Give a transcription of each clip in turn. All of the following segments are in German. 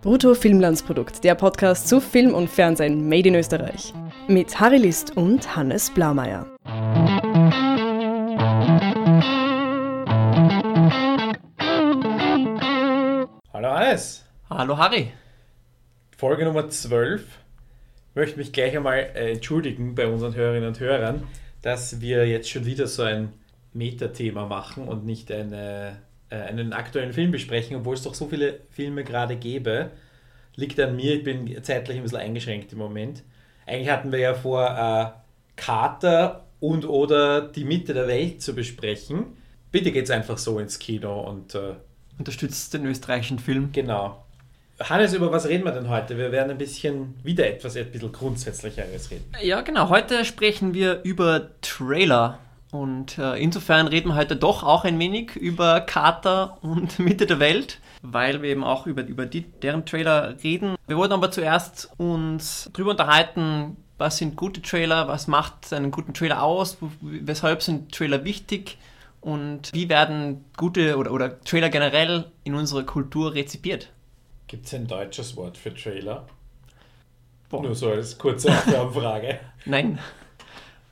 Brutto Filmlandsprodukt, der Podcast zu Film und Fernsehen made in Österreich. Mit Harry List und Hannes Blaumeier. Hallo Hannes. Hallo Harry. Folge Nummer 12. Ich möchte mich gleich einmal äh, entschuldigen bei unseren Hörerinnen und Hörern, dass wir jetzt schon wieder so ein Metathema machen und nicht eine, äh, einen aktuellen Film besprechen, obwohl es doch so viele Filme gerade gäbe. Liegt an mir, ich bin zeitlich ein bisschen eingeschränkt im Moment. Eigentlich hatten wir ja vor, äh, Kater und oder die Mitte der Welt zu besprechen. Bitte geht's einfach so ins Kino und äh, Unterstützt den österreichischen Film. genau. Hannes, über was reden wir denn heute? Wir werden ein bisschen wieder etwas ein bisschen grundsätzlicheres reden. Ja, genau. Heute sprechen wir über Trailer. Und äh, insofern reden wir heute doch auch ein wenig über Kater und Mitte der Welt, weil wir eben auch über, über die, deren Trailer reden. Wir wollten aber zuerst uns darüber unterhalten, was sind gute Trailer, was macht einen guten Trailer aus, weshalb sind Trailer wichtig und wie werden gute oder, oder Trailer generell in unserer Kultur rezipiert. Gibt es ein deutsches Wort für Trailer? Boah. Nur so als kurze Aufgabenfrage. Nein.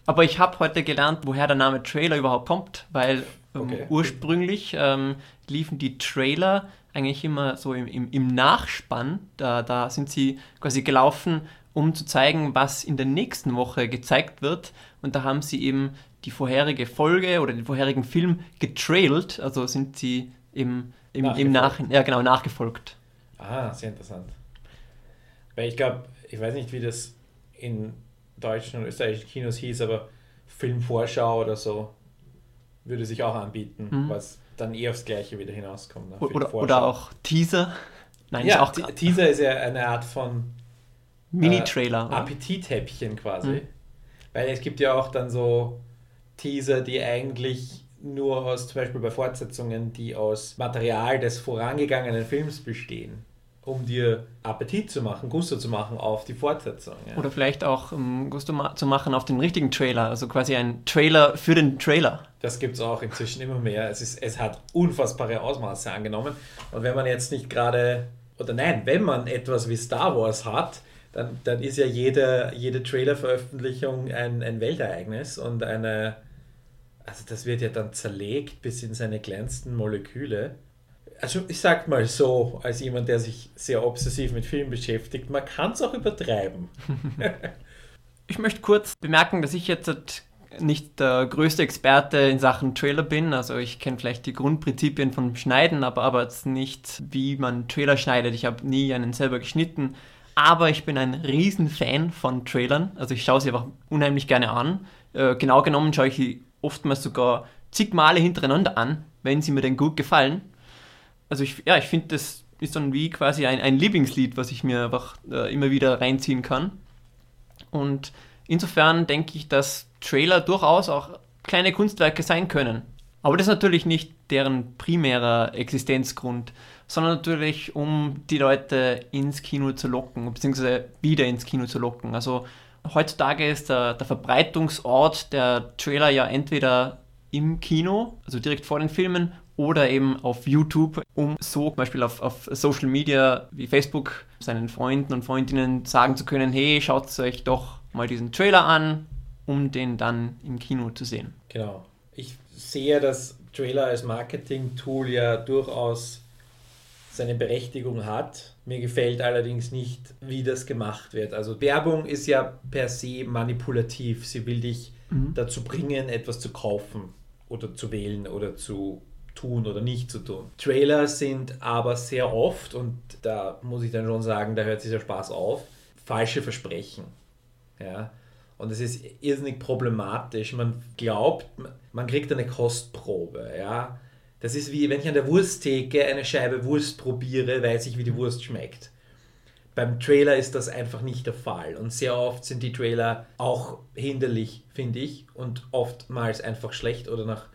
Aber ich habe heute gelernt, woher der Name Trailer überhaupt kommt, weil ähm, Okay. ursprünglich ähm, liefen die Trailer eigentlich immer so im, im, im Nachspann. Da, da sind sie quasi gelaufen, um zu zeigen, was in der nächsten Woche gezeigt wird. Und da haben sie eben die vorherige Folge oder den vorherigen Film getrailt, also sind sie im, im, im Nach, Nachgefolgt. ja, genau, nachgefolgt. Ah, sehr interessant. Weil ich glaube, ich weiß nicht, wie das in deutschen und österreichischen Kinos hieß, aber Filmvorschau oder so würde sich auch anbieten, Mhm. was dann eh aufs Gleiche wieder hinauskommt. Ne? Oder, oder auch Teaser. Nein, ja, ist auch Te- Teaser ist ja eine Art von Mini-Trailer. oder? Appetithäppchen quasi. Mhm. Weil es gibt ja auch dann so Teaser, die eigentlich nur aus, zum Beispiel bei Fortsetzungen, die aus Material des vorangegangenen Films bestehen, um dir Appetit zu machen, Gusto zu machen auf die Fortsetzung. Ja. Oder vielleicht auch um, Gusto ma zu machen auf den richtigen Trailer, also quasi ein Trailer für den Trailer. Das gibt es auch inzwischen immer mehr. Es, ist, es hat unfassbare Ausmaße angenommen. Und wenn man jetzt nicht gerade, oder nein, wenn man etwas wie Star Wars hat, dann, dann ist ja jede, jede Trailer-Veröffentlichung ein, ein Weltereignis und eine, also das wird ja dann zerlegt bis in seine kleinsten Moleküle. Also ich sag mal so, als jemand, der sich sehr obsessiv mit Filmen beschäftigt, man kann es auch übertreiben. Ich möchte kurz bemerken, dass ich jetzt nicht der größte Experte in Sachen Trailer bin. Also ich kenne vielleicht die Grundprinzipien von Schneiden, aber, aber jetzt nicht, wie man Trailer schneidet. Ich habe nie einen selber geschnitten. Aber ich bin ein Riesenfan von Trailern. Also ich schaue sie einfach unheimlich gerne an. Äh, genau genommen schaue ich sie oftmals sogar zig Male hintereinander an, wenn sie mir denn gut gefallen. Also ich, ja, ich finde, das ist dann wie quasi ein, ein Lieblingslied, was ich mir einfach äh, immer wieder reinziehen kann. Und insofern denke ich, dass Trailer durchaus auch kleine Kunstwerke sein können. Aber das ist natürlich nicht deren primärer Existenzgrund, sondern natürlich, um die Leute ins Kino zu locken, beziehungsweise wieder ins Kino zu locken. Also heutzutage ist der, der Verbreitungsort der Trailer ja entweder im Kino, also direkt vor den Filmen, oder eben auf YouTube, um so zum Beispiel auf, auf Social Media wie Facebook seinen Freunden und Freundinnen sagen zu können, hey, schaut euch doch mal diesen Trailer an, um den dann im Kino zu sehen. Genau. Ich sehe das Trailer als Marketing-Tool ja durchaus seine Berechtigung hat. Mir gefällt allerdings nicht, wie das gemacht wird. Also Werbung ist ja per se manipulativ. Sie will dich dazu bringen, etwas zu kaufen oder zu wählen oder zu tun oder nicht zu tun. Trailer sind aber sehr oft, und da muss ich dann schon sagen, da hört sich der Spaß auf, falsche Versprechen. Ja. Und es ist irrsinnig problematisch. Man glaubt, man kriegt eine Kostprobe. Ja. Das ist wie, wenn ich an der Wursttheke eine Scheibe Wurst probiere, weiß ich, wie die Wurst schmeckt. Beim Trailer ist das einfach nicht der Fall. Und sehr oft sind die Trailer auch hinderlich, finde ich. Und oftmals einfach schlecht oder nach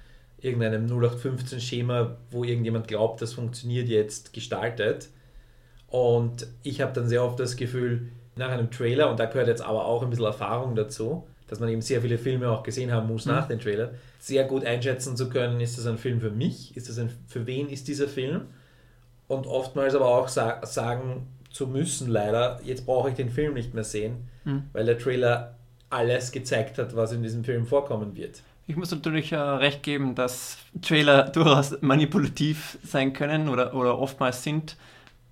irgendeinem 0815-Schema, wo irgendjemand glaubt, das funktioniert jetzt, gestaltet. Und ich habe dann sehr oft das Gefühl, nach einem Trailer, und da gehört jetzt aber auch ein bisschen Erfahrung dazu, dass man eben sehr viele Filme auch gesehen haben muss Mhm. nach den Trailern, sehr gut einschätzen zu können, ist das ein Film für mich, ist das ein, für wen ist dieser Film? Und oftmals aber auch sa sagen zu müssen, leider. Jetzt brauche ich den Film nicht mehr sehen, mhm. weil der Trailer alles gezeigt hat, was in diesem Film vorkommen wird. Ich muss natürlich äh, recht geben, dass Trailer durchaus manipulativ sein können oder, oder oftmals sind.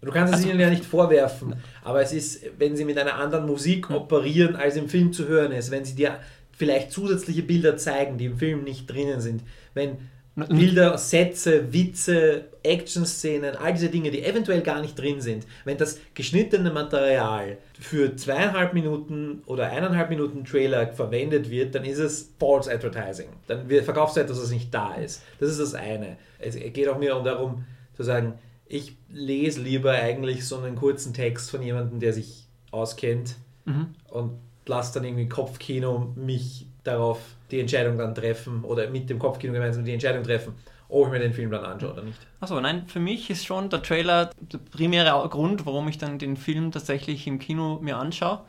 Du kannst es also, ihnen ja nicht vorwerfen, aber es ist, wenn sie mit einer anderen Musik operieren, als im Film zu hören ist, wenn sie dir vielleicht zusätzliche Bilder zeigen, die im Film nicht drinnen sind, wenn Bilder, Sätze, Witze, Action-Szenen, all diese Dinge, die eventuell gar nicht drin sind, wenn das geschnittene Material für zweieinhalb Minuten oder eineinhalb Minuten Trailer verwendet wird, dann ist es False Advertising. Dann verkaufst du etwas, was nicht da ist. Das ist das eine. Es geht auch mir darum zu sagen, ich lese lieber eigentlich so einen kurzen Text von jemandem, der sich auskennt mhm. und lasse dann irgendwie Kopfkino mich darauf die Entscheidung dann treffen oder mit dem Kopfkino gemeinsam die Entscheidung treffen, ob ich mir den Film dann anschaue oder nicht. Achso, nein, für mich ist schon der Trailer der primäre Grund, warum ich dann den Film tatsächlich im Kino mir anschaue.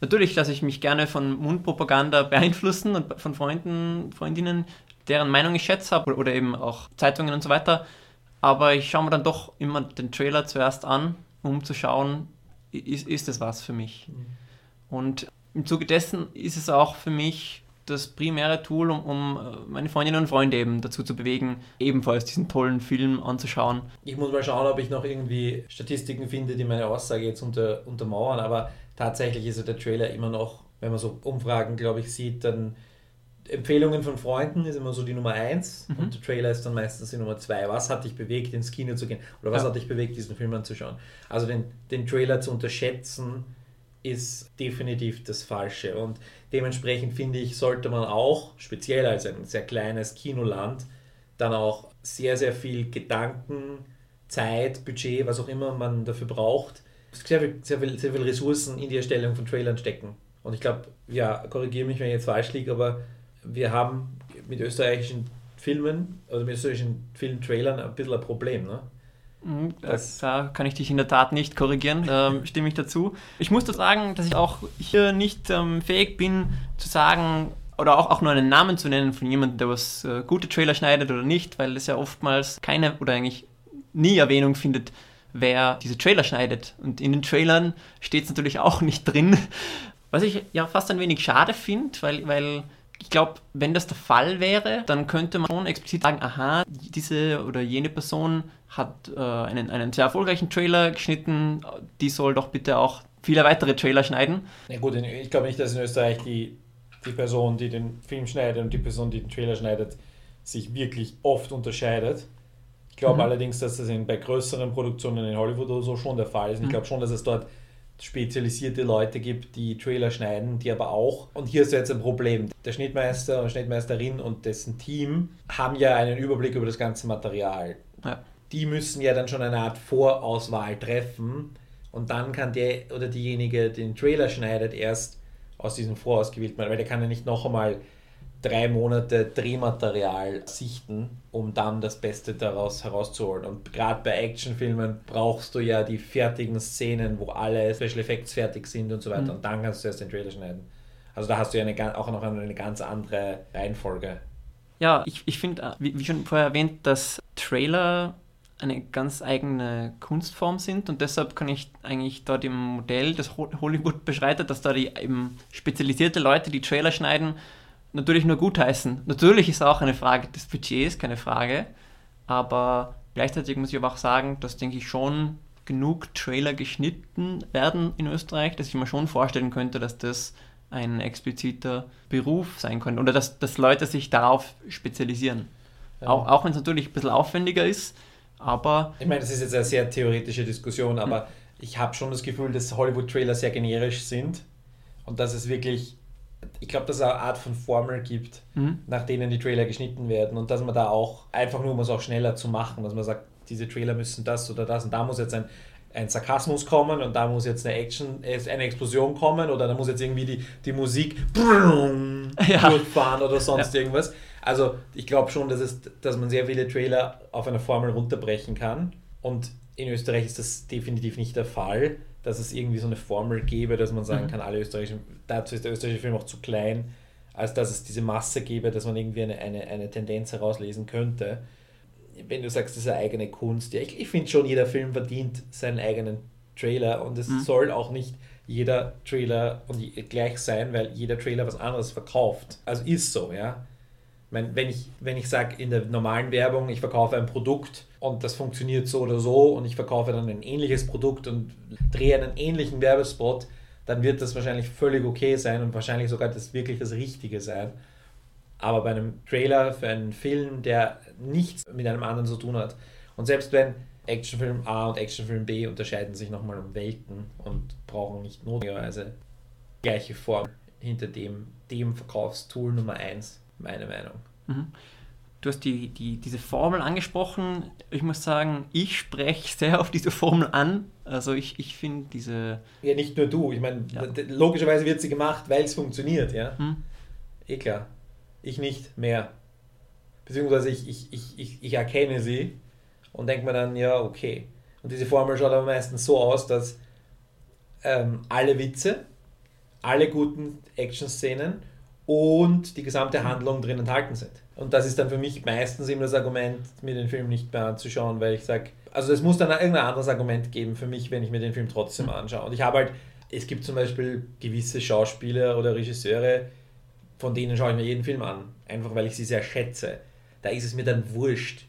Natürlich lasse ich mich gerne von Mundpropaganda beeinflussen und von Freunden, Freundinnen, deren Meinung ich schätze habe oder eben auch Zeitungen und so weiter. Aber ich schaue mir dann doch immer den Trailer zuerst an, um zu schauen, ist, ist das was für mich. Mhm. Und im Zuge dessen ist es auch für mich das primäre Tool, um, um, äh, meine Freundinnen und Freunde eben dazu zu bewegen, ebenfalls diesen tollen Film anzuschauen. Ich muss mal schauen, ob ich noch irgendwie Statistiken finde, die meine Aussage jetzt unter, untermauern, aber tatsächlich ist der Trailer immer noch, wenn man so Umfragen, glaube ich, sieht, dann Empfehlungen von Freunden ist immer so die Nummer eins mhm. und der Trailer ist dann meistens die Nummer zwei. Was hat dich bewegt, ins Kino zu gehen? Oder was ja. hat dich bewegt, diesen Film anzuschauen? Also den, den Trailer zu unterschätzen, ist definitiv das Falsche. Und dementsprechend finde ich, sollte man auch, speziell als ein sehr kleines Kinoland, dann auch sehr, sehr viel Gedanken, Zeit, Budget, was auch immer man dafür braucht, sehr viel, sehr viel, sehr viel Ressourcen in die Erstellung von Trailern stecken. Und ich glaube, ja, korrigiere mich, wenn ich jetzt falsch liege, aber wir haben mit österreichischen Filmen oder mit österreichischen Filmtrailern ein bisschen ein Problem. Ne? Mhm, das da kann ich dich in der Tat nicht korrigieren, ähm, stimme ich dazu. Ich muss da sagen, dass ich auch hier nicht ähm, fähig bin zu sagen oder auch, auch nur einen Namen zu nennen von jemandem, der was äh, gute Trailer schneidet oder nicht, weil es ja oftmals keine oder eigentlich nie Erwähnung findet, wer diese Trailer schneidet. Und in den Trailern steht es natürlich auch nicht drin, was ich ja fast ein wenig schade finde, weil, weil ich glaube, wenn das der Fall wäre, dann könnte man schon explizit sagen, aha, diese oder jene Person hat äh, einen, einen sehr erfolgreichen Trailer geschnitten, die soll doch bitte auch viele weitere Trailer schneiden. Na gut, ich glaube nicht, dass in Österreich die, die Person, die den Film schneidet und die Person, die den Trailer schneidet, sich wirklich oft unterscheidet. Ich glaube mhm. allerdings, dass das in, bei größeren Produktionen in Hollywood oder so schon der Fall ist. Und ich mhm. glaube schon, dass es dort spezialisierte Leute gibt, die Trailer schneiden, die aber auch, und hier ist jetzt ein Problem, der Schnittmeister und Schnittmeisterin und dessen Team haben ja einen Überblick über das ganze Material. Ja. Die müssen ja dann schon eine Art Vorauswahl treffen und dann kann der oder diejenige, den Trailer schneidet, erst aus diesem vorausgewählten, weil der kann ja nicht noch einmal drei Monate Drehmaterial sichten, um dann das Beste daraus herauszuholen. Und gerade bei Actionfilmen brauchst du ja die fertigen Szenen, wo alle Special Effects fertig sind und so weiter. Mhm. Und dann kannst du erst den Trailer schneiden. Also da hast du ja eine, auch noch eine ganz andere Reihenfolge. Ja, ich, ich finde, äh, wie, wie schon vorher erwähnt, dass Trailer eine ganz eigene Kunstform sind und deshalb kann ich eigentlich da dem Modell, das Hollywood beschreitet, dass da die eben spezialisierte Leute, die Trailer schneiden, natürlich nur gutheißen. Natürlich ist auch eine Frage des Budgets, keine Frage. Aber gleichzeitig muss ich aber auch sagen, dass, denke ich, schon genug Trailer geschnitten werden in Österreich, dass ich mir schon vorstellen könnte, dass das ein expliziter Beruf sein könnte oder dass, dass Leute sich darauf spezialisieren. Ja. Auch, auch wenn es natürlich ein bisschen aufwendiger ist, aber... Ich meine, das ist jetzt eine sehr theoretische Diskussion, aber hm. ich habe schon das Gefühl, dass Hollywood-Trailer sehr generisch sind und dass es wirklich ich glaube, dass es eine Art von Formel gibt, mhm. nach denen die Trailer geschnitten werden und dass man da auch einfach nur, um es auch schneller zu machen, dass man sagt, diese Trailer müssen das oder das und da muss jetzt ein, ein Sarkasmus kommen und da muss jetzt eine Action, eine Explosion kommen oder da muss jetzt irgendwie die, die Musik ja. durchfahren oder sonst ja. irgendwas. Also ich glaube schon, dass, es, dass man sehr viele Trailer auf einer Formel runterbrechen kann und in Österreich ist das definitiv nicht der Fall dass es irgendwie so eine Formel gäbe, dass man sagen mhm. kann, alle österreichischen, dazu ist der österreichische Film auch zu klein, als dass es diese Masse gäbe, dass man irgendwie eine, eine, eine Tendenz herauslesen könnte. Wenn du sagst, das ist eine eigene Kunst, ja, ich, ich finde schon, jeder Film verdient seinen eigenen Trailer und es mhm. soll auch nicht jeder Trailer und gleich sein, weil jeder Trailer was anderes verkauft. Also ist so, ja. Ich meine, wenn ich, wenn ich sage in der normalen Werbung, ich verkaufe ein Produkt und das funktioniert so oder so und ich verkaufe dann ein ähnliches Produkt und drehe einen ähnlichen Werbespot, dann wird das wahrscheinlich völlig okay sein und wahrscheinlich sogar das wirklich das Richtige sein. Aber bei einem Trailer für einen Film, der nichts mit einem anderen zu tun hat, und selbst wenn Actionfilm A und Actionfilm B unterscheiden sich nochmal um Welten und brauchen nicht notwendigerweise gleiche Form hinter dem, dem Verkaufstool Nummer 1, meine Meinung. Mhm. Du hast die, die, diese Formel angesprochen. Ich muss sagen, ich spreche sehr auf diese Formel an. Also ich, ich finde diese... Ja, nicht nur du. Ich meine, ja. logischerweise wird sie gemacht, weil es funktioniert, ja. Hm. Eh klar. Ich nicht mehr. Beziehungsweise ich, ich, ich, ich, ich erkenne sie und denke mir dann, ja, okay. Und diese Formel schaut aber meistens so aus, dass ähm, alle Witze, alle guten Action-Szenen und die gesamte Handlung drin enthalten sind. Und das ist dann für mich meistens immer das Argument, mir den Film nicht mehr anzuschauen, weil ich sage, also es muss dann irgendein anderes Argument geben für mich, wenn ich mir den Film trotzdem anschaue. Und ich habe halt, es gibt zum Beispiel gewisse Schauspieler oder Regisseure, von denen schaue ich mir jeden Film an, einfach weil ich sie sehr schätze. Da ist es mir dann wurscht,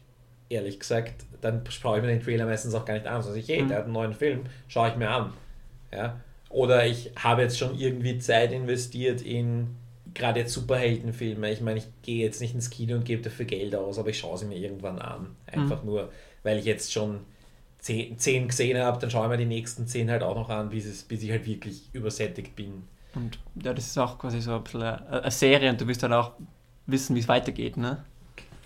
ehrlich gesagt, dann schaue ich mir den Trailer meistens auch gar nicht an. Also ich, hey, mhm. der hat einen neuen Film, schaue ich mir an. Ja? Oder ich habe jetzt schon irgendwie Zeit investiert in gerade jetzt Superheldenfilme. Ich meine, ich gehe jetzt nicht ins Kino und gebe dafür Geld aus, aber ich schaue sie mir irgendwann an. Einfach mhm. nur, weil ich jetzt schon zehn, zehn gesehen habe, dann schaue ich mir die nächsten zehn halt auch noch an, bis, es, bis ich halt wirklich übersättigt bin. Und ja, das ist auch quasi so ein bisschen eine, eine Serie und du wirst dann auch wissen, wie es weitergeht, ne?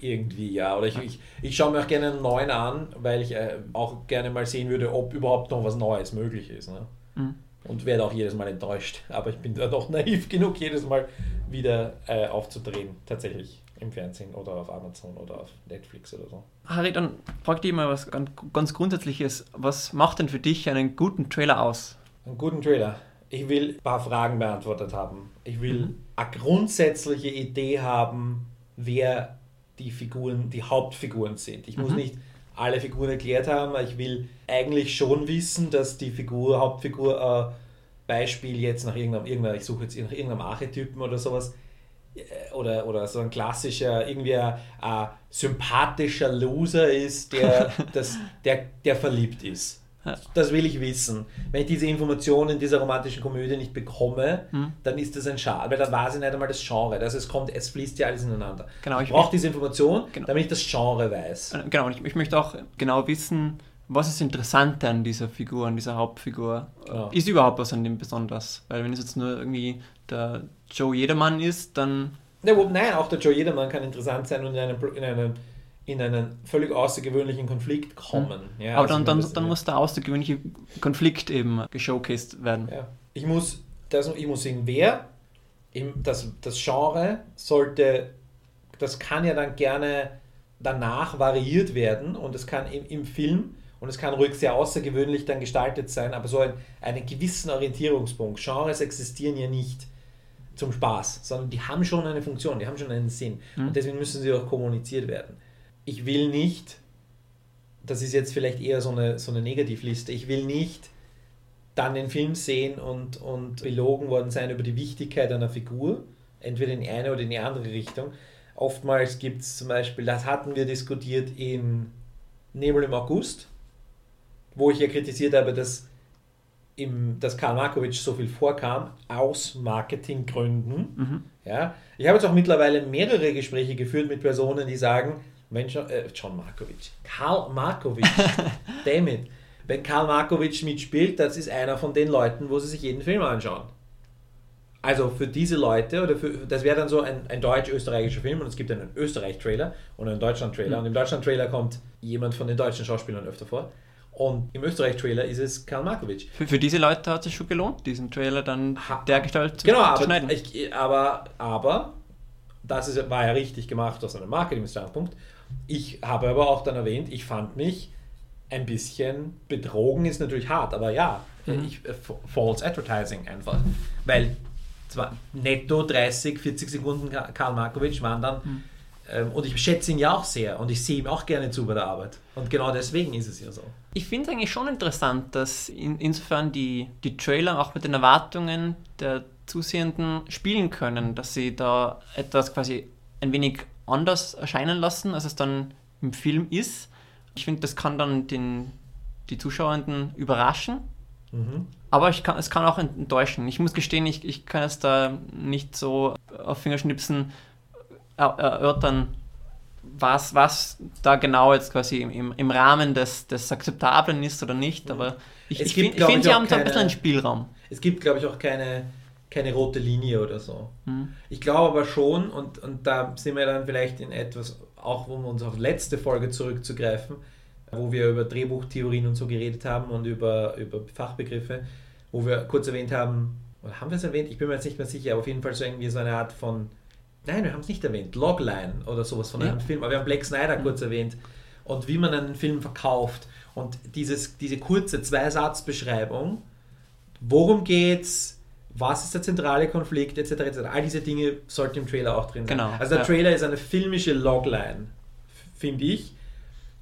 Irgendwie, ja. Oder ich, ich, ich schaue mir auch gerne einen neuen an, weil ich äh, auch gerne mal sehen würde, ob überhaupt noch was Neues möglich ist. Ne? Mhm. Und werde auch jedes Mal enttäuscht. Aber ich bin da doch naiv genug, jedes Mal wieder äh, aufzudrehen, tatsächlich im Fernsehen oder auf Amazon oder auf Netflix oder so. Harry, dann frag dich mal was ganz, Grundsätzliches. Was macht denn für dich einen guten Trailer aus? Einen guten Trailer? Ich will ein paar Fragen beantwortet haben. Ich will mhm. eine grundsätzliche Idee haben, wer die Figuren, die Hauptfiguren sind. Ich mhm. muss nicht alle Figuren erklärt haben, ich will eigentlich schon wissen, dass die Figur, Hauptfigur, äh, Beispiel jetzt nach irgendeinem, irgendeiner, ich suche jetzt nach irgendeinem Archetypen oder sowas, äh, oder, oder so ein klassischer, irgendwie ein, ein sympathischer Loser ist, der, das, der, der verliebt ist. Das will ich wissen. Wenn ich diese Informationen in dieser romantischen Komödie nicht bekomme, mhm. dann ist das ein Schade, weil dann weiß ich nicht einmal das Genre. Also es kommt, es fließt ja alles ineinander. Genau, ich, ich brauche diese Information, genau. damit ich das Genre weiß. Äh, genau, und ich, ich, möchte auch genau wissen, was ist interessant an dieser Figur, an dieser Hauptfigur. Genau. Ist überhaupt was an dem besonders? Weil wenn es jetzt nur irgendwie der Joe Jedermann ist, dann... Ja, nein, auch der Joe Jedermann kann interessant sein und in einem, in einem in einen völlig außergewöhnlichen Konflikt kommen. Mhm. Ja, Aber dann, dann, dann muss der außergewöhnliche Konflikt eben geshowcased werden. Ja. Ich, muss, das, ich muss sehen, wer, das, das Genre sollte, das kann ja dann gerne danach variiert werden und es kann im, im Film und es kann ruhig sehr außergewöhnlich dann gestaltet sein, aber so ein, einen gewissen Orientierungspunkt. Genres existieren ja nicht zum Spaß, sondern die haben schon eine Funktion, die haben schon einen Sinn. Mhm. Und deswegen müssen sie auch kommuniziert werden ich will nicht, das ist jetzt vielleicht eher so eine, so eine Negativliste, ich will nicht dann den Film sehen und, und belogen worden sein über die Wichtigkeit einer Figur, entweder in die eine oder in die andere Richtung. Oftmals gibt es zum Beispiel, das hatten wir diskutiert in Nebel im August, wo ich ja kritisiert habe, dass, im, dass Karl Markovic so viel vorkam, aus Marketinggründen. Mhm. Ja, ich habe jetzt auch mittlerweile mehrere Gespräche geführt mit Personen, die sagen, Mensch, äh, John Markovic, Karl Markovic, damit. Wenn Karl Markovic mitspielt, das ist einer von den Leuten, wo sie sich jeden Film anschauen. Also für diese Leute, oder für, das wäre dann so ein, ein deutsch-österreichischer Film und es gibt einen Österreich-Trailer und einen Deutschland-Trailer. Mhm. Und im Deutschland-Trailer kommt jemand von den deutschen Schauspielern öfter vor. Und im Österreich-Trailer ist es Karl Markovic. Für, für, diese Leute hat es schon gelohnt, diesen Trailer dann ha, dergestalt zu, genau, zu schneiden. Ich, aber, aber das ist, war ja richtig gemacht aus einem Marketing-Standpunkt. Ich habe aber auch dann erwähnt, ich fand mich ein bisschen betrogen, ist natürlich hart, aber ja, mhm. ich, äh, False Advertising einfach. Weil zwar netto 30, 40 Sekunden Karl Markovic waren dann mhm. Ähm, und ich schätze ihn ja auch sehr und ich sehe ihm auch gerne zu bei der Arbeit. Und genau deswegen ist es ja so. Ich finde es eigentlich schon interessant, dass in, insofern die, die Trailer auch mit den Erwartungen der Zusehenden spielen können, dass sie da etwas quasi ein wenig anders erscheinen lassen, als es dann im Film ist. Ich finde, das kann dann den, die Zuschauenden überraschen. Mhm. Aber ich kann, es kann auch enttäuschen. Ich muss gestehen, ich, ich kann es da nicht so auf Fingerschnipsen erörtern, was, was da genau jetzt quasi im, im Rahmen des, des Akzeptablen ist oder nicht. Aber ich, ich finde, find, sie haben da ein bisschen einen Spielraum. Es gibt, glaube ich, auch keine, keine rote Linie oder so. Mhm. Ich glaube aber schon, und, und da sind wir dann vielleicht in etwas, auch um uns auf letzte Folge zurückzugreifen, wo wir über Drehbuchtheorien und so geredet haben und über, über Fachbegriffe, wo wir kurz erwähnt haben, oder haben wir es erwähnt? Ich bin mir jetzt nicht mehr sicher, aber auf jeden Fall so irgendwie so eine Art von Nein, wir haben es nicht erwähnt. Logline oder sowas von ja. einem Film. Aber wir haben Black Snyder mhm. kurz erwähnt. Und wie man einen Film verkauft. Und dieses, diese kurze Zwei-Satz-Beschreibung. Worum geht's? Was ist der zentrale Konflikt? Etc. etc. All diese Dinge sollten im Trailer auch drin sein. Genau. Also der ja. Trailer ist eine filmische Logline, finde ich.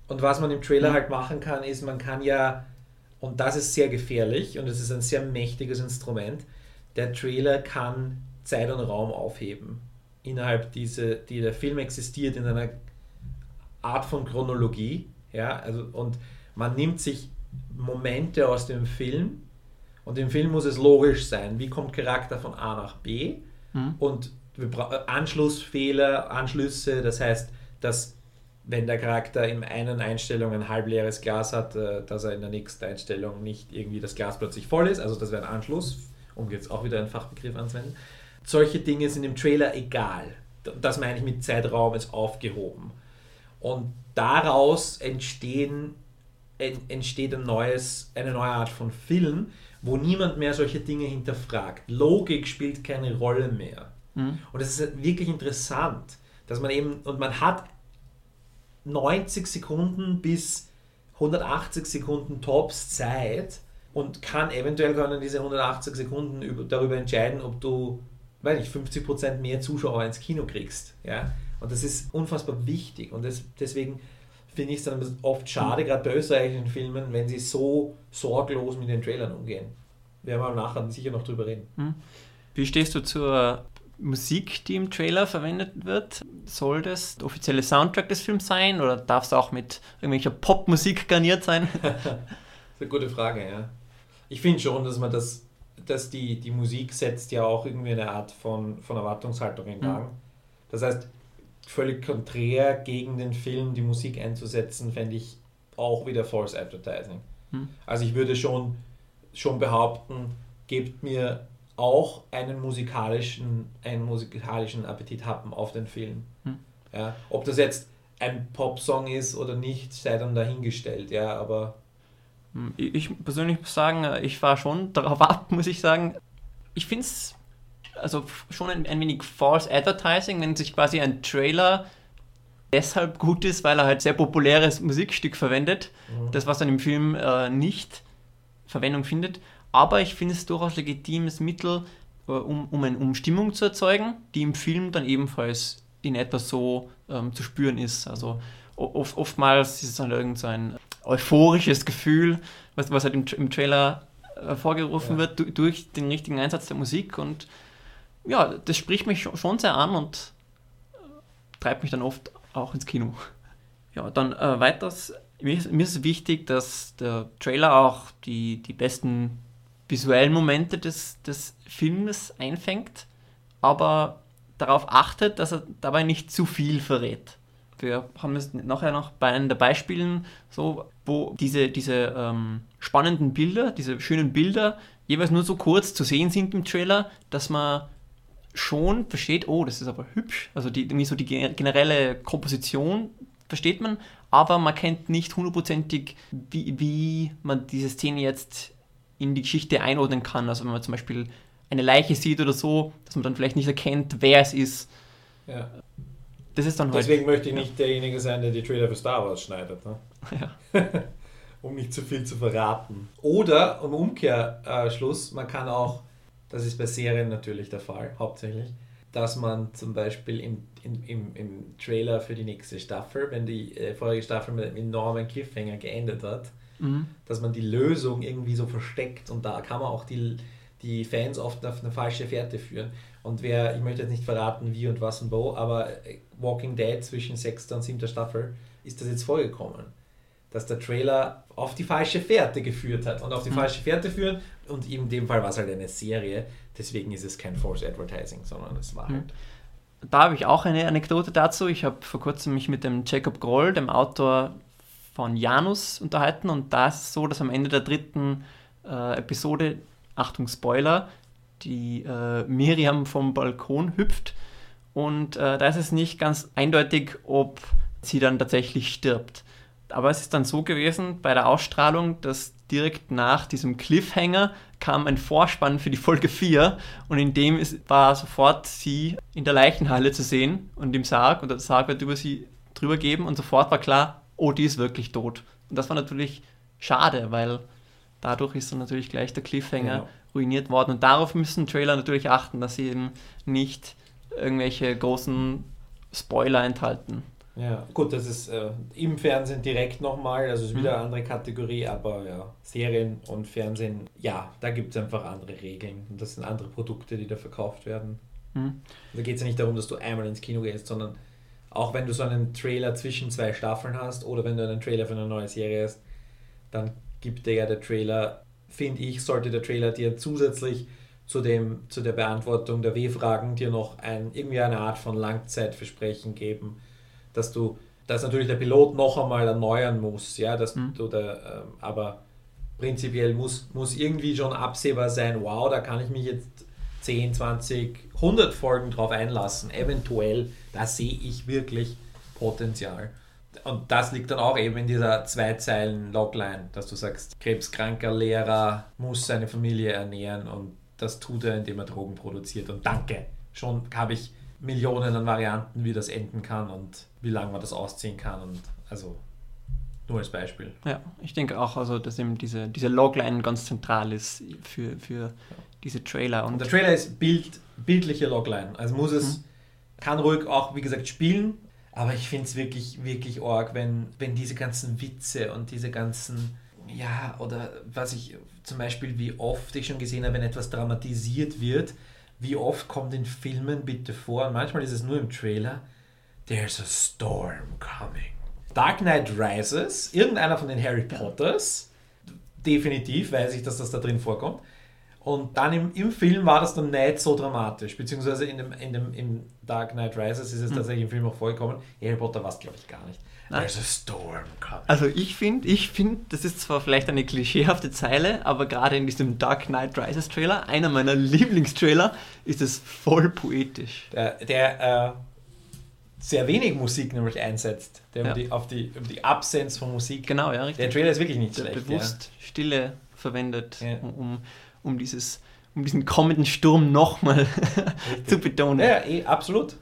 Und was man im Trailer mhm. halt machen kann, ist, man kann ja, und das ist sehr gefährlich und es ist ein sehr mächtiges Instrument, der Trailer kann Zeit und Raum aufheben innerhalb diese, die der Film existiert in einer Art von Chronologie, ja, also und man nimmt sich Momente aus dem Film und im Film muss es logisch sein, wie kommt Charakter von A nach B mhm. und Anschlussfehler, Anschlüsse, das heißt, dass wenn der Charakter in einer Einstellung ein halbleeres Glas hat, äh, dass er in der nächsten Einstellung nicht irgendwie das Glas plötzlich voll ist, also das wäre ein Anschluss, um jetzt auch wieder einen Fachbegriff anzuwenden solche Dinge sind im Trailer egal. Das meine ich mit Zeitraum ist aufgehoben. Und daraus entstehen, entsteht ein neues, eine neue Art von Film, wo niemand mehr solche Dinge hinterfragt. Logik spielt keine Rolle mehr. Mhm. Und es ist wirklich interessant, dass man eben, und man hat 90 Sekunden bis 180 Sekunden Tops Zeit und kann eventuell können diese 180 Sekunden darüber entscheiden, ob du weil ich 50% mehr Zuschauer ins Kino kriegst. Ja? Und das ist unfassbar wichtig. Und das, deswegen finde ich es dann oft schade, gerade bei österreichischen Filmen, wenn sie so sorglos mit den Trailern umgehen. Wir werden nachher sicher noch drüber reden. Hm. Wie stehst du zur Musik, die im Trailer verwendet wird? Soll das der offizielle Soundtrack des Films sein oder darf es auch mit irgendwelcher Popmusik garniert sein? das ist eine gute Frage, ja. Ich finde schon, dass man das dass die, die Musik setzt ja auch irgendwie eine Art von, von Erwartungshaltung in Gang. Mhm. Das heißt, völlig konträr gegen den Film die Musik einzusetzen, fände ich auch wieder False Advertising. Mhm. Also ich würde schon, schon behaupten, gebt mir auch einen musikalischen, einen musikalischen Appetit haben auf den Film. Mhm. Ja, ob das jetzt ein Popsong ist oder nicht, sei dann dahingestellt, ja, aber hm, ich persönlich muss sagen, ich war schon darauf ab, muss ich sagen. Ich finde es also schon ein, ein, wenig false advertising, wenn sich quasi ein Trailer deshalb gut ist, weil er halt sehr populäres Musikstück verwendet, mhm. das was dann im Film äh, nicht Verwendung findet. Aber ich finde es durchaus legitimes Mittel, äh, um, um, ein, um Stimmung zu erzeugen, die im Film dann ebenfalls in etwa so ähm, zu spüren ist. Also oft, oftmals ist es dann irgend so ein euphorisches Gefühl, was, was halt im, im Trailer hervorgerufen ja. wird durch den richtigen Einsatz der Musik. Und ja, das spricht mich schon sehr an und treibt mich dann oft auch ins Kino. Ja, dann äh, weiters, mir ist, mir ist wichtig, dass der Trailer auch die, die besten visuellen Momente des, des Films einfängt, aber darauf achtet, dass er dabei nicht zu viel verrät wir haben es nachher noch bei einem der Beispielen so, wo diese, diese ähm, spannenden Bilder, diese schönen Bilder jeweils nur so kurz zu sehen sind im Trailer, dass man schon versteht, oh, das ist aber hübsch. Also die, so die generelle Komposition versteht man, aber man kennt nicht hundertprozentig, wie, wie man diese Szene jetzt in die Geschichte einordnen kann. Also wenn man zum Beispiel eine Leiche sieht oder so, dass man dann vielleicht nicht erkennt, wer es ist. Ja. Das ist dann Deswegen halt, möchte ich nicht derjenige sein, der die Trailer für Star Wars schneidet. Ne? Ja. um nicht zu viel zu verraten. Oder im Umkehrschluss, man kann auch, das ist bei Serien natürlich der Fall, hauptsächlich, dass man zum Beispiel im, im, im, im Trailer für die nächste Staffel, wenn die äh, vorige Staffel mit einem enormen Cliffhanger geendet hat, Mhm. dass man die Lösung irgendwie so versteckt und da kann man auch die, die Fans oft auf eine falsche Fährte führen. Und wer, ich möchte jetzt nicht verraten, wie und was und wo, aber äh, Walking Dead zwischen sechster und siebter Staffel ist das jetzt vorgekommen. Dass der Trailer auf die falsche Fährte geführt hat und auf die Mhm. falsche Fährte führen und in dem Fall war es halt eine Serie, deswegen ist es kein Force Advertising, sondern es war Mhm. halt. Da habe ich auch eine Anekdote dazu. Ich habe vor kurzem mich mit dem Jacob Groll, dem Autor von Janus, unterhalten und da ist es so, dass am Ende der dritten äh, Episode, Achtung Spoiler, die äh, Miriam vom Balkon hüpft und äh, da ist es nicht ganz eindeutig, ob sie dann tatsächlich stirbt. Aber es ist dann so gewesen bei der Ausstrahlung, dass direkt nach diesem Cliffhanger kam ein Vorspann für die Folge 4 und in dem ist, war sofort sie in der Leichenhalle zu sehen und im Sarg und der Sarg wird über sie drüber geben und sofort war klar, oh, die ist wirklich tot. Und das war natürlich schade, weil dadurch ist dann natürlich gleich der Cliffhanger Genau. ruiniert worden und darauf müssen Trailer natürlich achten, dass sie eben nicht irgendwelche großen Spoiler enthalten. Ja, gut, das ist äh, im Fernsehen direkt nochmal, also ist wieder eine andere Kategorie, aber ja, Serien und Fernsehen, ja, da gibt es einfach andere Regeln und das sind andere Produkte, die da verkauft werden. Mhm. Da geht es ja nicht darum, dass du einmal ins Kino gehst, sondern auch wenn du so einen Trailer zwischen zwei Staffeln hast oder wenn du einen Trailer für eine neue Serie hast, dann gibt dir ja der Trailer, finde ich, sollte der Trailer dir zusätzlich zu, dem, zu der Beantwortung der W-Fragen dir noch ein, irgendwie eine Art von Langzeitversprechen geben, dass du, dass natürlich der Pilot noch einmal erneuern muss, ja, dass Mhm. du da, ähm, aber prinzipiell muss, muss irgendwie schon absehbar sein, wow, da kann ich mich jetzt 10, 20, 100 Folgen drauf einlassen, eventuell, da sehe ich wirklich Potenzial. Und das liegt dann auch eben in dieser Zwei-Zeilen-Logline, dass du sagst, krebskranker Lehrer muss seine Familie ernähren und das tut er, indem er Drogen produziert. Und danke, schon habe ich Millionen an Varianten, wie das enden kann und wie lange man das ausziehen kann. Und also nur als Beispiel. Ja, ich denke auch, also, dass eben diese, diese Logline ganz zentral ist für, für diese Trailer. Und Und der Trailer ist Bild, bildliche Logline. Also muss es, Mhm. kann ruhig auch, wie gesagt, spielen, aber ich finde es wirklich, wirklich arg, wenn, wenn diese ganzen Witze und diese ganzen, ja, oder was ich zum Beispiel, wie oft ich schon gesehen habe, wenn etwas dramatisiert wird, wie oft kommt in Filmen bitte vor, und manchmal ist es nur im Trailer, there's a storm coming. Dark Knight Rises, irgendeiner von den Harry Potters, definitiv weiß ich, dass das da drin vorkommt. Und dann im, im Film war das dann nicht so dramatisch, beziehungsweise in dem, in dem im Dark Knight Rises ist es Hm. tatsächlich im Film auch vorgekommen. Harry Potter war es, glaube ich, gar nicht. Nein. There's a storm coming. also ich finde, ich finde, das ist zwar vielleicht eine klischeehafte Zeile, aber gerade in diesem Dark Knight Rises Trailer, einer meiner Lieblingstrailer, ist es voll poetisch. Der, der äh, sehr wenig Musik nämlich einsetzt, der Ja. um, die, auf die, um die Absenz von Musik. Genau, ja, richtig. Der Trailer ist wirklich nicht Der schlecht. bewusst Stille verwendet, Ja. um, um, dieses, um diesen kommenden Sturm nochmal zu betonen. Ja, eh, absolut.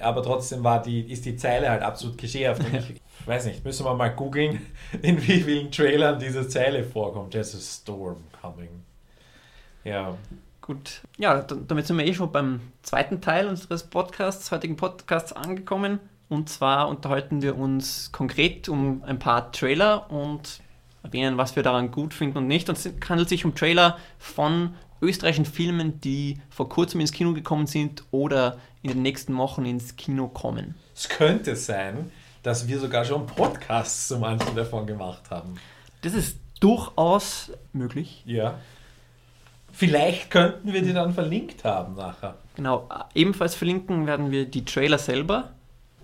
Aber trotzdem war die, ist die Zeile halt absolut. Und ich, ich weiß nicht, müssen wir mal googeln, in wie vielen Trailern diese Zeile vorkommt. There's a storm coming. Ja, Gut, ja, damit sind wir eh schon beim zweiten Teil unseres Podcasts, heutigen Podcasts angekommen. Und zwar unterhalten wir uns konkret um ein paar Trailer und erwähnen, was wir daran gut finden und nicht. Und es handelt sich um Trailer von österreichischen Filmen, die vor kurzem ins Kino gekommen sind oder in den nächsten Wochen ins Kino kommen. es könnte sein, dass wir sogar schon Podcasts zu manchen davon gemacht haben. Das ist durchaus möglich. Ja. Vielleicht könnten wir die dann verlinkt haben nachher. Genau, ebenfalls verlinken werden wir die Trailer selber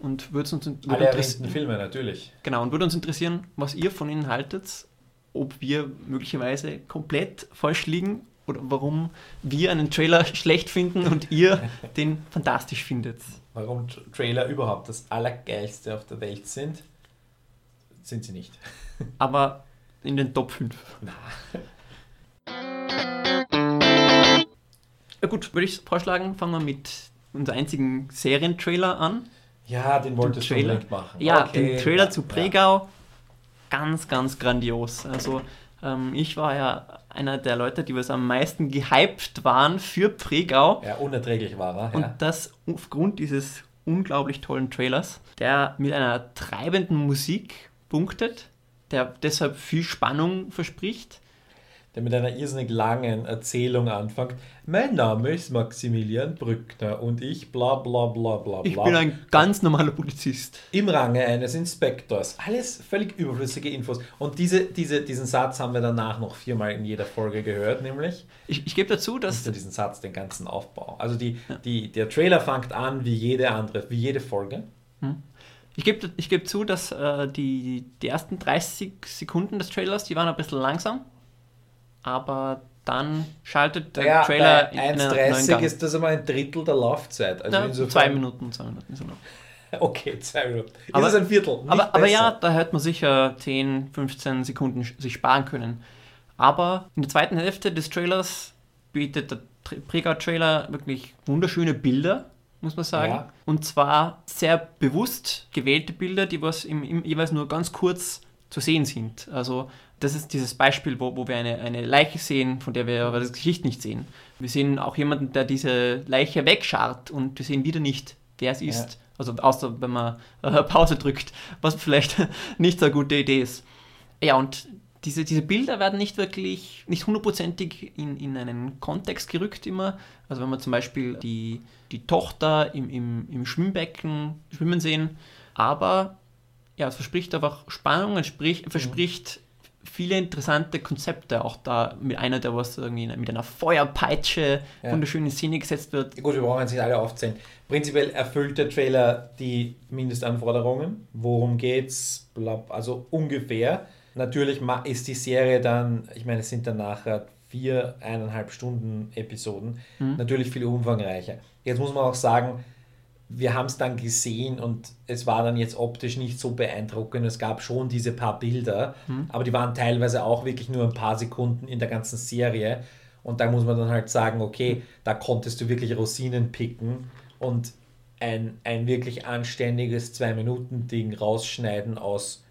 und würde uns, Alle erwähnten Filme natürlich. Genau, und würde uns interessieren, was ihr von ihnen haltet, ob wir möglicherweise komplett falsch liegen oder warum wir einen Trailer schlecht finden und ihr den fantastisch findet. Warum Tra- Trailer überhaupt das Allergeilste auf der Welt sind, sind sie nicht. Aber in den Top 5. Na. Ja gut, würde ich vorschlagen, fangen wir mit unserem einzigen Serientrailer an. Ja, den wolltest du Trailer? machen. Ja, Okay, den Trailer ja, zu ja. Pregau, ganz, ganz grandios. Also Ähm, ich war ja einer der Leute, die was am meisten gehypt waren für Pregau. Ja, unerträglich war er. Und Ja. das aufgrund dieses unglaublich tollen Trailers, der mit einer treibenden Musik punktet, der deshalb viel Spannung verspricht. Der mit einer irrsinnig langen Erzählung anfängt. Mein Name ist Maximilian Brückner und ich bla bla bla bla bla. Ich bin ein ganz normaler Polizist. Im Range eines Inspektors. Alles völlig überflüssige Infos. Und diese, diese, diesen Satz haben wir danach noch viermal in jeder Folge gehört, nämlich. Ich, ich gebe dazu, dass nur diesen Satz, den ganzen Aufbau. Also die, die, der Trailer fängt an wie jede andere, wie jede Folge. Ich gebe ich geb zu, dass äh, die, die ersten 30 Sekunden des Trailers, die waren ein bisschen langsam, aber dann schaltet der Ja, Trailer bei in einen neuen 1,30 Gang. ist das aber ein Drittel der Laufzeit. Also ja, insofern, zwei Minuten, zwei Minuten. Ist er noch. Okay, zwei Minuten. Ist Aber- es ein Viertel? Nicht Aber, aber ja, da hätte man sicher 10, 15 Sekunden sich sparen können. Aber in der zweiten Hälfte des Trailers bietet der Tra- Pregau-Trailer wirklich wunderschöne Bilder, muss man sagen. Ja. Und zwar sehr bewusst gewählte Bilder, die was im, im, jeweils nur ganz kurz zu sehen sind. Also das ist dieses Beispiel, wo, wo wir eine, eine Leiche sehen, von der wir aber das Gesicht nicht sehen. Wir sehen auch jemanden, der diese Leiche wegscharrt und wir sehen wieder nicht, wer es ist. Also außer wenn man äh, Pause drückt, was vielleicht nicht so eine gute Idee ist. Ja, und diese, diese Bilder werden nicht wirklich, nicht hundertprozentig in, in einen Kontext gerückt immer. Also wenn wir zum Beispiel die, die Tochter im, im, im Schwimmbecken schwimmen sehen. Aber ja, es verspricht einfach Spannung, es sprich, verspricht viele interessante Konzepte. Auch da mit einer, der was irgendwie mit einer Feuerpeitsche Ja. wunderschön in Szene gesetzt wird. Gut, wir brauchen jetzt nicht alle aufzählen. Prinzipiell erfüllt der Trailer die Mindestanforderungen. Worum geht's? Blab, also ungefähr. Natürlich ist die Serie dann, ich meine, es sind dann nachher vier, eineinhalb Stunden Episoden, natürlich viel umfangreicher. Jetzt muss man auch sagen, wir haben es dann gesehen und es war dann jetzt optisch nicht so beeindruckend. Es gab schon diese paar Bilder, aber die waren teilweise auch wirklich nur ein paar Sekunden in der ganzen Serie. Und da muss man dann halt sagen, okay, da konntest du wirklich Rosinen picken und ein, ein wirklich anständiges Zwei-Minuten-Ding rausschneiden aus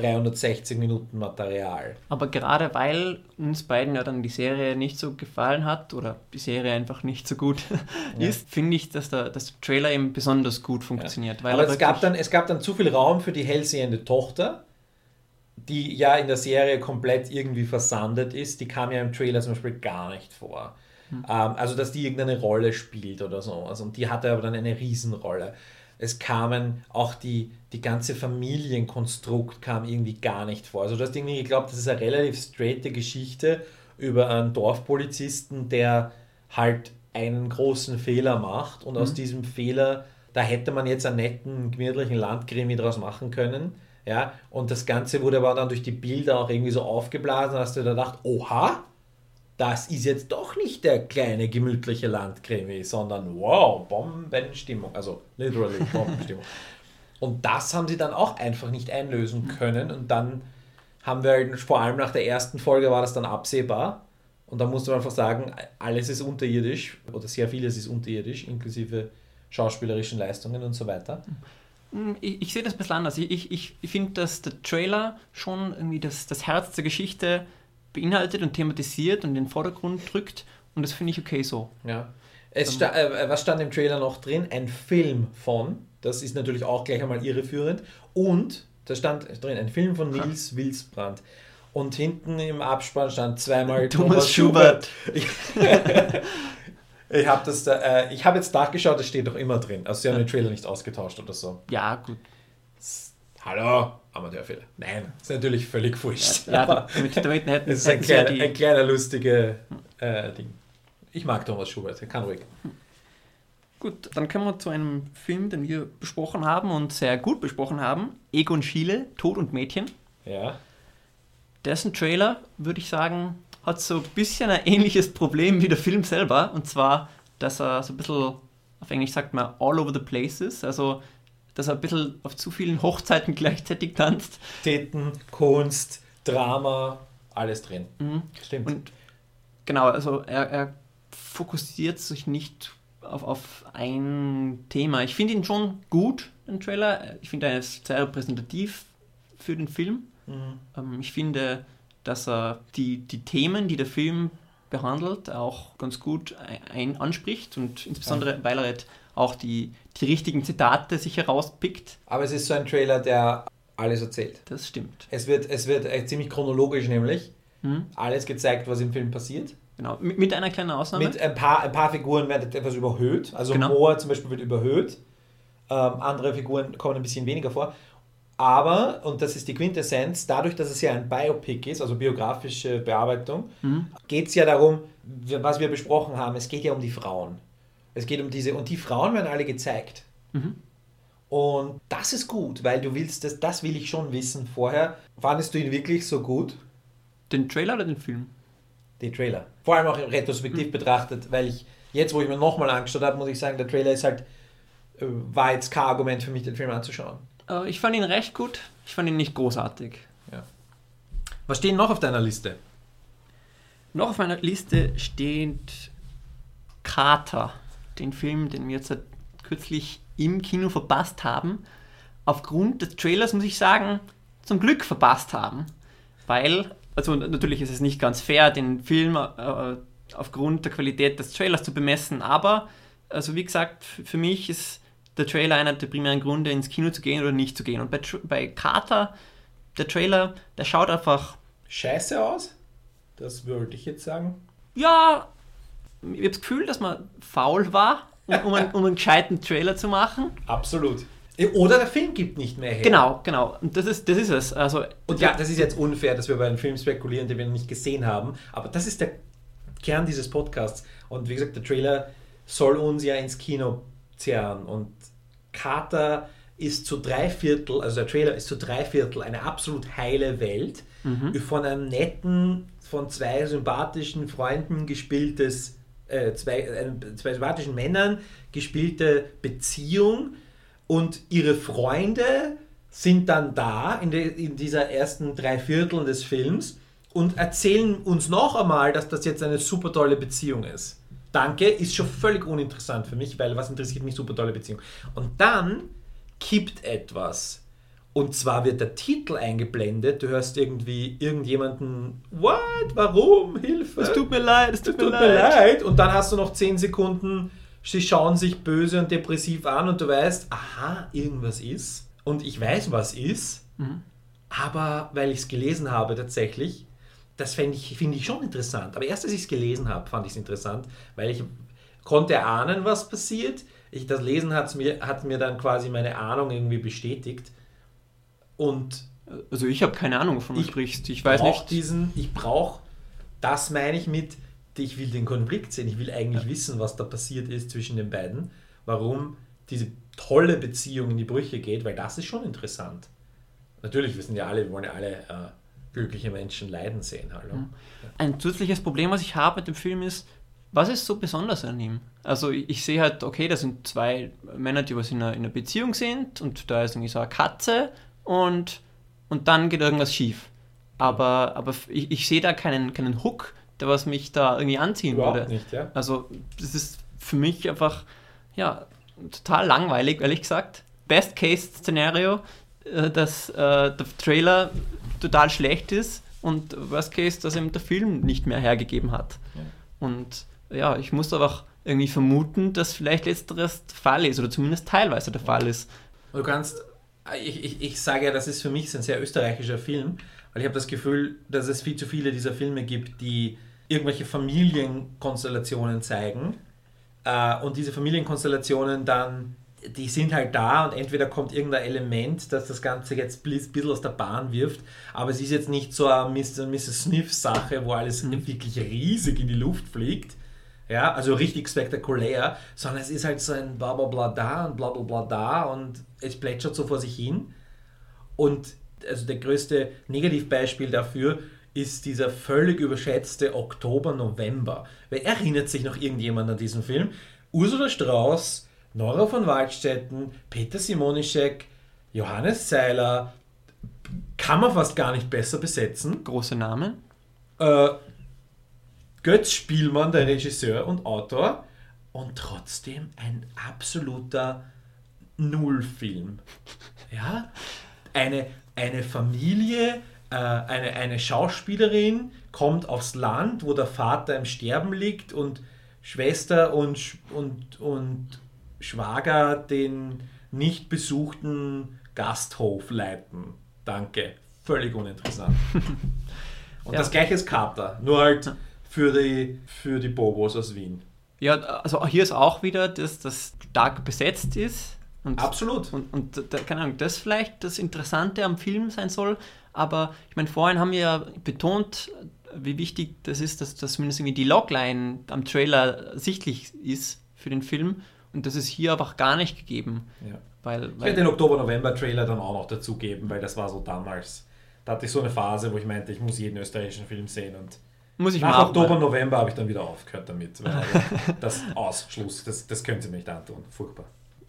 360 Minuten Material. Aber gerade weil uns beiden ja dann die Serie nicht so gefallen hat oder die Serie einfach nicht so gut ist, finde ich, dass der, dass der Trailer eben besonders gut funktioniert. Weil Aber er es gab, dann, es gab dann zu viel Raum für die hellsehende Tochter, die ja in der Serie komplett irgendwie versandet ist. Die kam ja im Trailer zum Beispiel gar nicht vor. Hm. Ähm, also, dass die irgendeine Rolle spielt oder so. Also, und die hatte aber dann eine Riesenrolle. Es kamen auch die, die ganze Familienkonstrukt kam irgendwie gar nicht vor. Also du hast irgendwie geglaubt, das ist eine relativ straighte Geschichte über einen Dorfpolizisten, der halt einen großen Fehler macht und aus diesem Fehler, da hätte man jetzt einen netten, gemütlichen Landkrimi draus machen können. Ja, und das Ganze wurde aber dann durch die Bilder auch irgendwie so aufgeblasen, dass du da gedacht, oha, das ist jetzt doch nicht der kleine gemütliche Landkrimi, sondern wow, Bombenstimmung. Also literally Bombenstimmung. und das haben sie dann auch einfach nicht einlösen können. Und dann haben wir halt, vor allem nach der ersten Folge war das dann absehbar. Und da musste man einfach sagen, alles ist unterirdisch oder sehr vieles ist unterirdisch, inklusive schauspielerischen Leistungen und so weiter. Hm, Ich, ich sehe das ein bisschen anders. Ich, ich, ich finde, dass der Trailer schon irgendwie das, das Herz der Geschichte beinhaltet und thematisiert und in den Vordergrund drückt. Und das finde ich okay so. Ja. Es sta äh, was stand im Trailer noch drin? Ein Film von, das ist natürlich auch gleich einmal irreführend. Und da stand drin, ein Film von Nils Wilsbrand. Und hinten im Abspann stand zweimal Thomas Thomas, Schubert. Schubert. Ich, habe das da, äh, ich habe jetzt nachgeschaut, es steht doch immer drin. Also sie haben den Trailer nicht ausgetauscht oder so. Ja, gut. Hallo, Amateurfehler. Nein, ist natürlich völlig wurscht. Ja, damit, damit hätten, es ist ein kleiner, die, ein kleiner lustiger äh, Ding. Ich mag Thomas Schubert, er kann ruhig. Gut, dann kommen wir zu einem Film, den wir besprochen haben und sehr gut besprochen haben. Egon Schiele, Tod und Mädchen. Ja. Dessen Trailer, würde ich sagen, hat so ein bisschen ein ähnliches Problem wie der Film selber. Und zwar, dass er so ein bisschen, auf Englisch sagt man, all over the place ist. Also, dass er ein bisschen auf zu vielen Hochzeiten gleichzeitig tanzt. Täten, Kunst, Drama, alles drin. Stimmt. Und genau, also er, er fokussiert sich nicht auf, auf ein Thema. Ich finde ihn schon gut, den Trailer. Ich finde, er ist sehr repräsentativ für den Film. Mhm. Ähm, ich finde, dass er die, die Themen, die der Film behandelt, auch ganz gut ein, anspricht und insbesondere, weil er halt auch die, die richtigen Zitate sich herauspickt. Aber es ist so ein Trailer, der alles erzählt. Das stimmt. Es wird, es wird äh, ziemlich chronologisch nämlich mhm. alles gezeigt, was im Film passiert. Genau, mit, mit, einer kleinen Ausnahme. Mit ein paar, ein paar Figuren werden etwas überhöht. Also genau. Moa zum Beispiel wird überhöht. Ähm, andere Figuren kommen ein bisschen weniger vor. Aber, und das ist die Quintessenz, dadurch, dass es ja ein Biopic ist, also biografische Bearbeitung, mhm. geht es ja darum, was wir besprochen haben, es geht ja um die Frauen. Es geht um diese, und die Frauen werden alle gezeigt. Mhm. Und das ist gut, weil du willst, das, das will ich schon wissen vorher. Fandest du ihn wirklich so gut? Den Trailer oder den Film? Den Trailer. Vor allem auch retrospektiv mhm. betrachtet, weil ich jetzt, wo ich mir nochmal angeschaut habe, muss ich sagen, der Trailer ist halt, äh, war jetzt kein Argument für mich, den Film anzuschauen. Äh, ich fand ihn recht gut, ich fand ihn nicht großartig. Ja. Was stehen noch auf deiner Liste? Noch auf meiner Liste steht Carter, den Film, den wir jetzt kürzlich im Kino verpasst haben. Aufgrund des Trailers muss ich sagen, zum Glück verpasst haben. Weil, also natürlich ist es nicht ganz fair, den Film äh, aufgrund der Qualität des Trailers zu bemessen, aber, also wie gesagt, für mich ist der Trailer einer der primären Gründe, ins Kino zu gehen oder nicht zu gehen. Und bei, bei Carter, der Trailer, der schaut einfach. Scheiße aus? Das würde ich jetzt sagen. Ja, ich habe das Gefühl, dass man faul war, um, um, einen, um einen gescheiten Trailer zu machen. Absolut. Oder der Film gibt nicht mehr her. Genau, genau. Und das ist, das ist es. Also, und ja, das ist jetzt unfair, dass wir über einen Film spekulieren, den wir noch nicht gesehen haben. Aber das ist der Kern dieses Podcasts. Und wie gesagt, der Trailer soll uns ja ins Kino zerren. Und Carter ist zu drei Viertel, also der Trailer ist zu drei Viertel eine absolut heile Welt mhm. von einem netten, von zwei sympathischen Freunden gespieltes, äh, zwei, äh, zwei sympathischen Männern gespielte Beziehung und ihre Freunde sind dann da in, de, in dieser ersten drei Viertel des Films und erzählen uns noch einmal, dass das jetzt eine super tolle Beziehung ist. Danke, ist schon völlig uninteressant für mich, weil was interessiert mich super tolle Beziehung. Und dann kippt etwas. Und zwar wird der Titel eingeblendet. Du hörst irgendwie irgendjemanden, what, warum, Hilfe. Es tut mir leid, es tut, tut mir, leid. leid. Und dann hast du noch 10 Sekunden, sie schauen sich böse und depressiv an und du weißt, aha, irgendwas ist. Und ich weiß, was ist. Mhm. Aber weil ich es gelesen habe tatsächlich, das finde ich, find ich schon interessant. Aber erst als ich es gelesen habe, fand ich es interessant, weil ich konnte ahnen, was passiert. Ich, das Lesen hat's mir, hat mir dann quasi meine Ahnung irgendwie bestätigt. Und also ich habe keine Ahnung, wovon du sprichst. Ich weiß nicht. Diesen, ich brauche, das meine ich mit, ich will den Konflikt sehen. Ich will eigentlich ja. wissen, was da passiert ist zwischen den beiden. Warum diese tolle Beziehung in die Brüche geht, weil das ist schon interessant. Natürlich wissen ja alle, wir wollen ja alle äh, glückliche Menschen leiden sehen. Hallo. Mhm. Ein zusätzliches Problem, was ich habe mit dem Film ist, was ist so besonders an ihm? Also ich, ich sehe halt, okay, da sind zwei Männer, die was in einer, in einer Beziehung sind und da ist irgendwie so eine Katze und, und dann geht irgendwas schief. Aber, aber ich, ich sehe da keinen, keinen Hook, der was mich da irgendwie anziehen Überhaupt würde. Nicht, ja? Also das ist für mich einfach ja, total langweilig, ehrlich gesagt. Best-Case-Szenario, äh, dass äh, der Trailer total schlecht ist und worst case, dass ihm der Film nicht mehr hergegeben hat. Ja. Und ja, ich muss aber auch irgendwie vermuten, dass vielleicht letzteres der Fall ist oder zumindest teilweise der Fall ist. Du kannst, ich, ich, ich sage ja, das ist für mich ein sehr österreichischer Film, weil ich habe das Gefühl, dass es viel zu viele dieser Filme gibt, die irgendwelche Familienkonstellationen zeigen äh, und diese Familienkonstellationen dann die sind halt da und entweder kommt irgendein Element, das das Ganze jetzt ein bisschen aus der Bahn wirft, aber es ist jetzt nicht so eine Mr. Mrs. Sniff-Sache, wo alles mhm. wirklich riesig in die Luft fliegt, ja, also richtig spektakulär, sondern es ist halt so ein bla bla bla da und bla bla bla da und es plätschert so vor sich hin. Und also der größte Negativbeispiel dafür ist dieser völlig überschätzte Oktober, November. Wer erinnert sich noch irgendjemand an diesen Film? Ursula Strauß Nora von Waldstätten, Peter Simonischek, Johannes Seiler, kann man fast gar nicht besser besetzen. Große Namen. Äh, Götz Spielmann, der Regisseur und Autor. Und trotzdem ein absoluter Nullfilm. Ja? Eine, eine Familie, äh, eine, eine Schauspielerin kommt aufs Land, wo der Vater im Sterben liegt und Schwester und, und, und Schwager den nicht besuchten Gasthof leiten. Danke. Völlig uninteressant. Und Ja. das gleiche ist Kater, nur halt für die, für die Bobos aus Wien. Ja, also hier ist auch wieder, dass das stark besetzt ist. Und, Absolut. und, und da, keine Ahnung, das vielleicht das Interessante am Film sein soll. Aber ich meine, vorhin haben wir ja betont, wie wichtig das ist, dass, dass zumindest irgendwie die Logline am Trailer sichtlich ist für den Film. Und das ist hier einfach gar nicht gegeben. Ja. Weil, Ich werde weil den Oktober-November-Trailer dann auch noch dazugeben, weil das war so damals. Da hatte ich so eine Phase, wo ich meinte, ich muss jeden österreichischen Film sehen und muss ich nach mal Oktober, mal- November habe ich dann wieder aufgehört damit. Das Ausschluss, das, das können sie mir nicht antun. Furchtbar.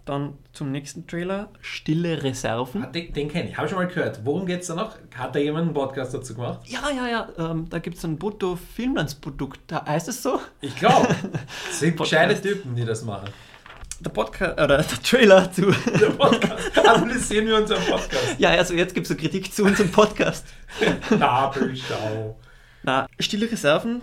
Dann zum nächsten Trailer, Stille Reserven. Ah, Den, den kenne ich, habe ich schon mal gehört. Worum geht es da noch? Hat da jemand einen Podcast dazu gemacht? Ja, ja, ja, ähm, da gibt es ein Brutto-Filmlandsprodukt, heißt es so? Ich glaube. Es sind gescheite Typen, die das machen. Der Podcast, oder der Trailer zu. Der Podcast. Analysieren wir unseren Podcast. ja, also jetzt gibt es so Kritik zu unserem Podcast. Nabelschau. Na, Stille Reserven,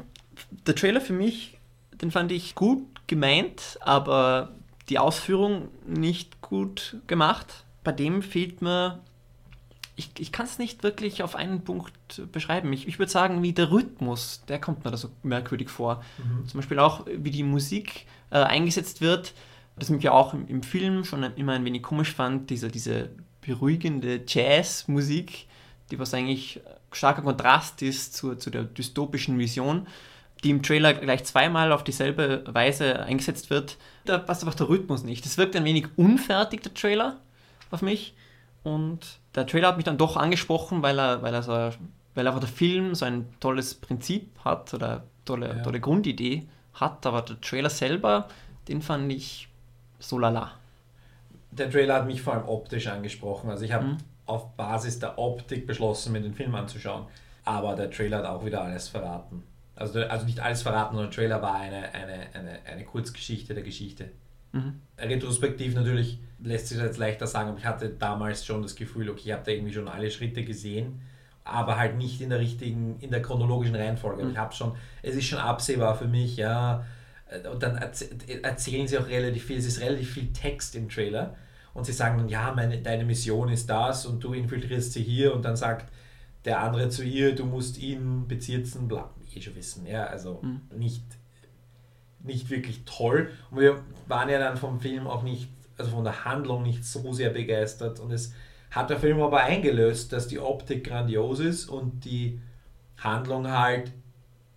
der Trailer für mich, den fand ich gut gemeint, aber die Ausführung nicht gut gemacht. Bei dem fehlt mir, ich, ich kann es nicht wirklich auf einen Punkt beschreiben. Ich, ich würde sagen, wie der Rhythmus, der kommt mir da so merkwürdig vor. Zum Beispiel auch, wie die Musik äh, eingesetzt wird, das mich ja auch im, im Film schon immer ein wenig komisch fand, diese, diese beruhigende Jazzmusik, die was eigentlich starker Kontrast ist zu, zu der dystopischen Vision, die im Trailer gleich zweimal auf dieselbe Weise eingesetzt wird. Da passt einfach der Rhythmus nicht. Es wirkt ein wenig unfertig, der Trailer, auf mich. Und der Trailer hat mich dann doch angesprochen, weil er, weil er so, weil einfach der Film so ein tolles Prinzip hat oder tolle, Ja. tolle Grundidee hat, aber der Trailer selber, den fand ich so lala. Der Trailer hat mich vor allem optisch angesprochen. Also ich habe Mhm. Auf Basis der Optik beschlossen, mir den Film anzuschauen. Aber der Trailer hat auch wieder alles verraten. Also, also nicht alles verraten, sondern der Trailer war eine, eine, eine, eine Kurzgeschichte der Geschichte. Mhm. Retrospektiv natürlich lässt sich das jetzt leichter sagen, aber ich hatte damals schon das Gefühl, okay, ich habe da irgendwie schon alle Schritte gesehen, aber halt nicht in der richtigen, in der chronologischen Reihenfolge. Mhm. Ich habe schon, es ist schon absehbar für mich, ja. Und dann erz- erzählen sie auch relativ viel, es ist relativ viel Text im Trailer. Und sie sagen dann, ja, meine, deine Mission ist das und du infiltrierst sie hier und dann sagt der andere zu ihr, du musst ihn bezirzen, bla, eh schon wissen, ja, also Mhm. nicht, nicht wirklich toll. Und wir waren ja dann vom Film auch nicht, also von der Handlung nicht so sehr begeistert. Und es hat der Film aber eingelöst, dass die Optik grandios ist und die Handlung halt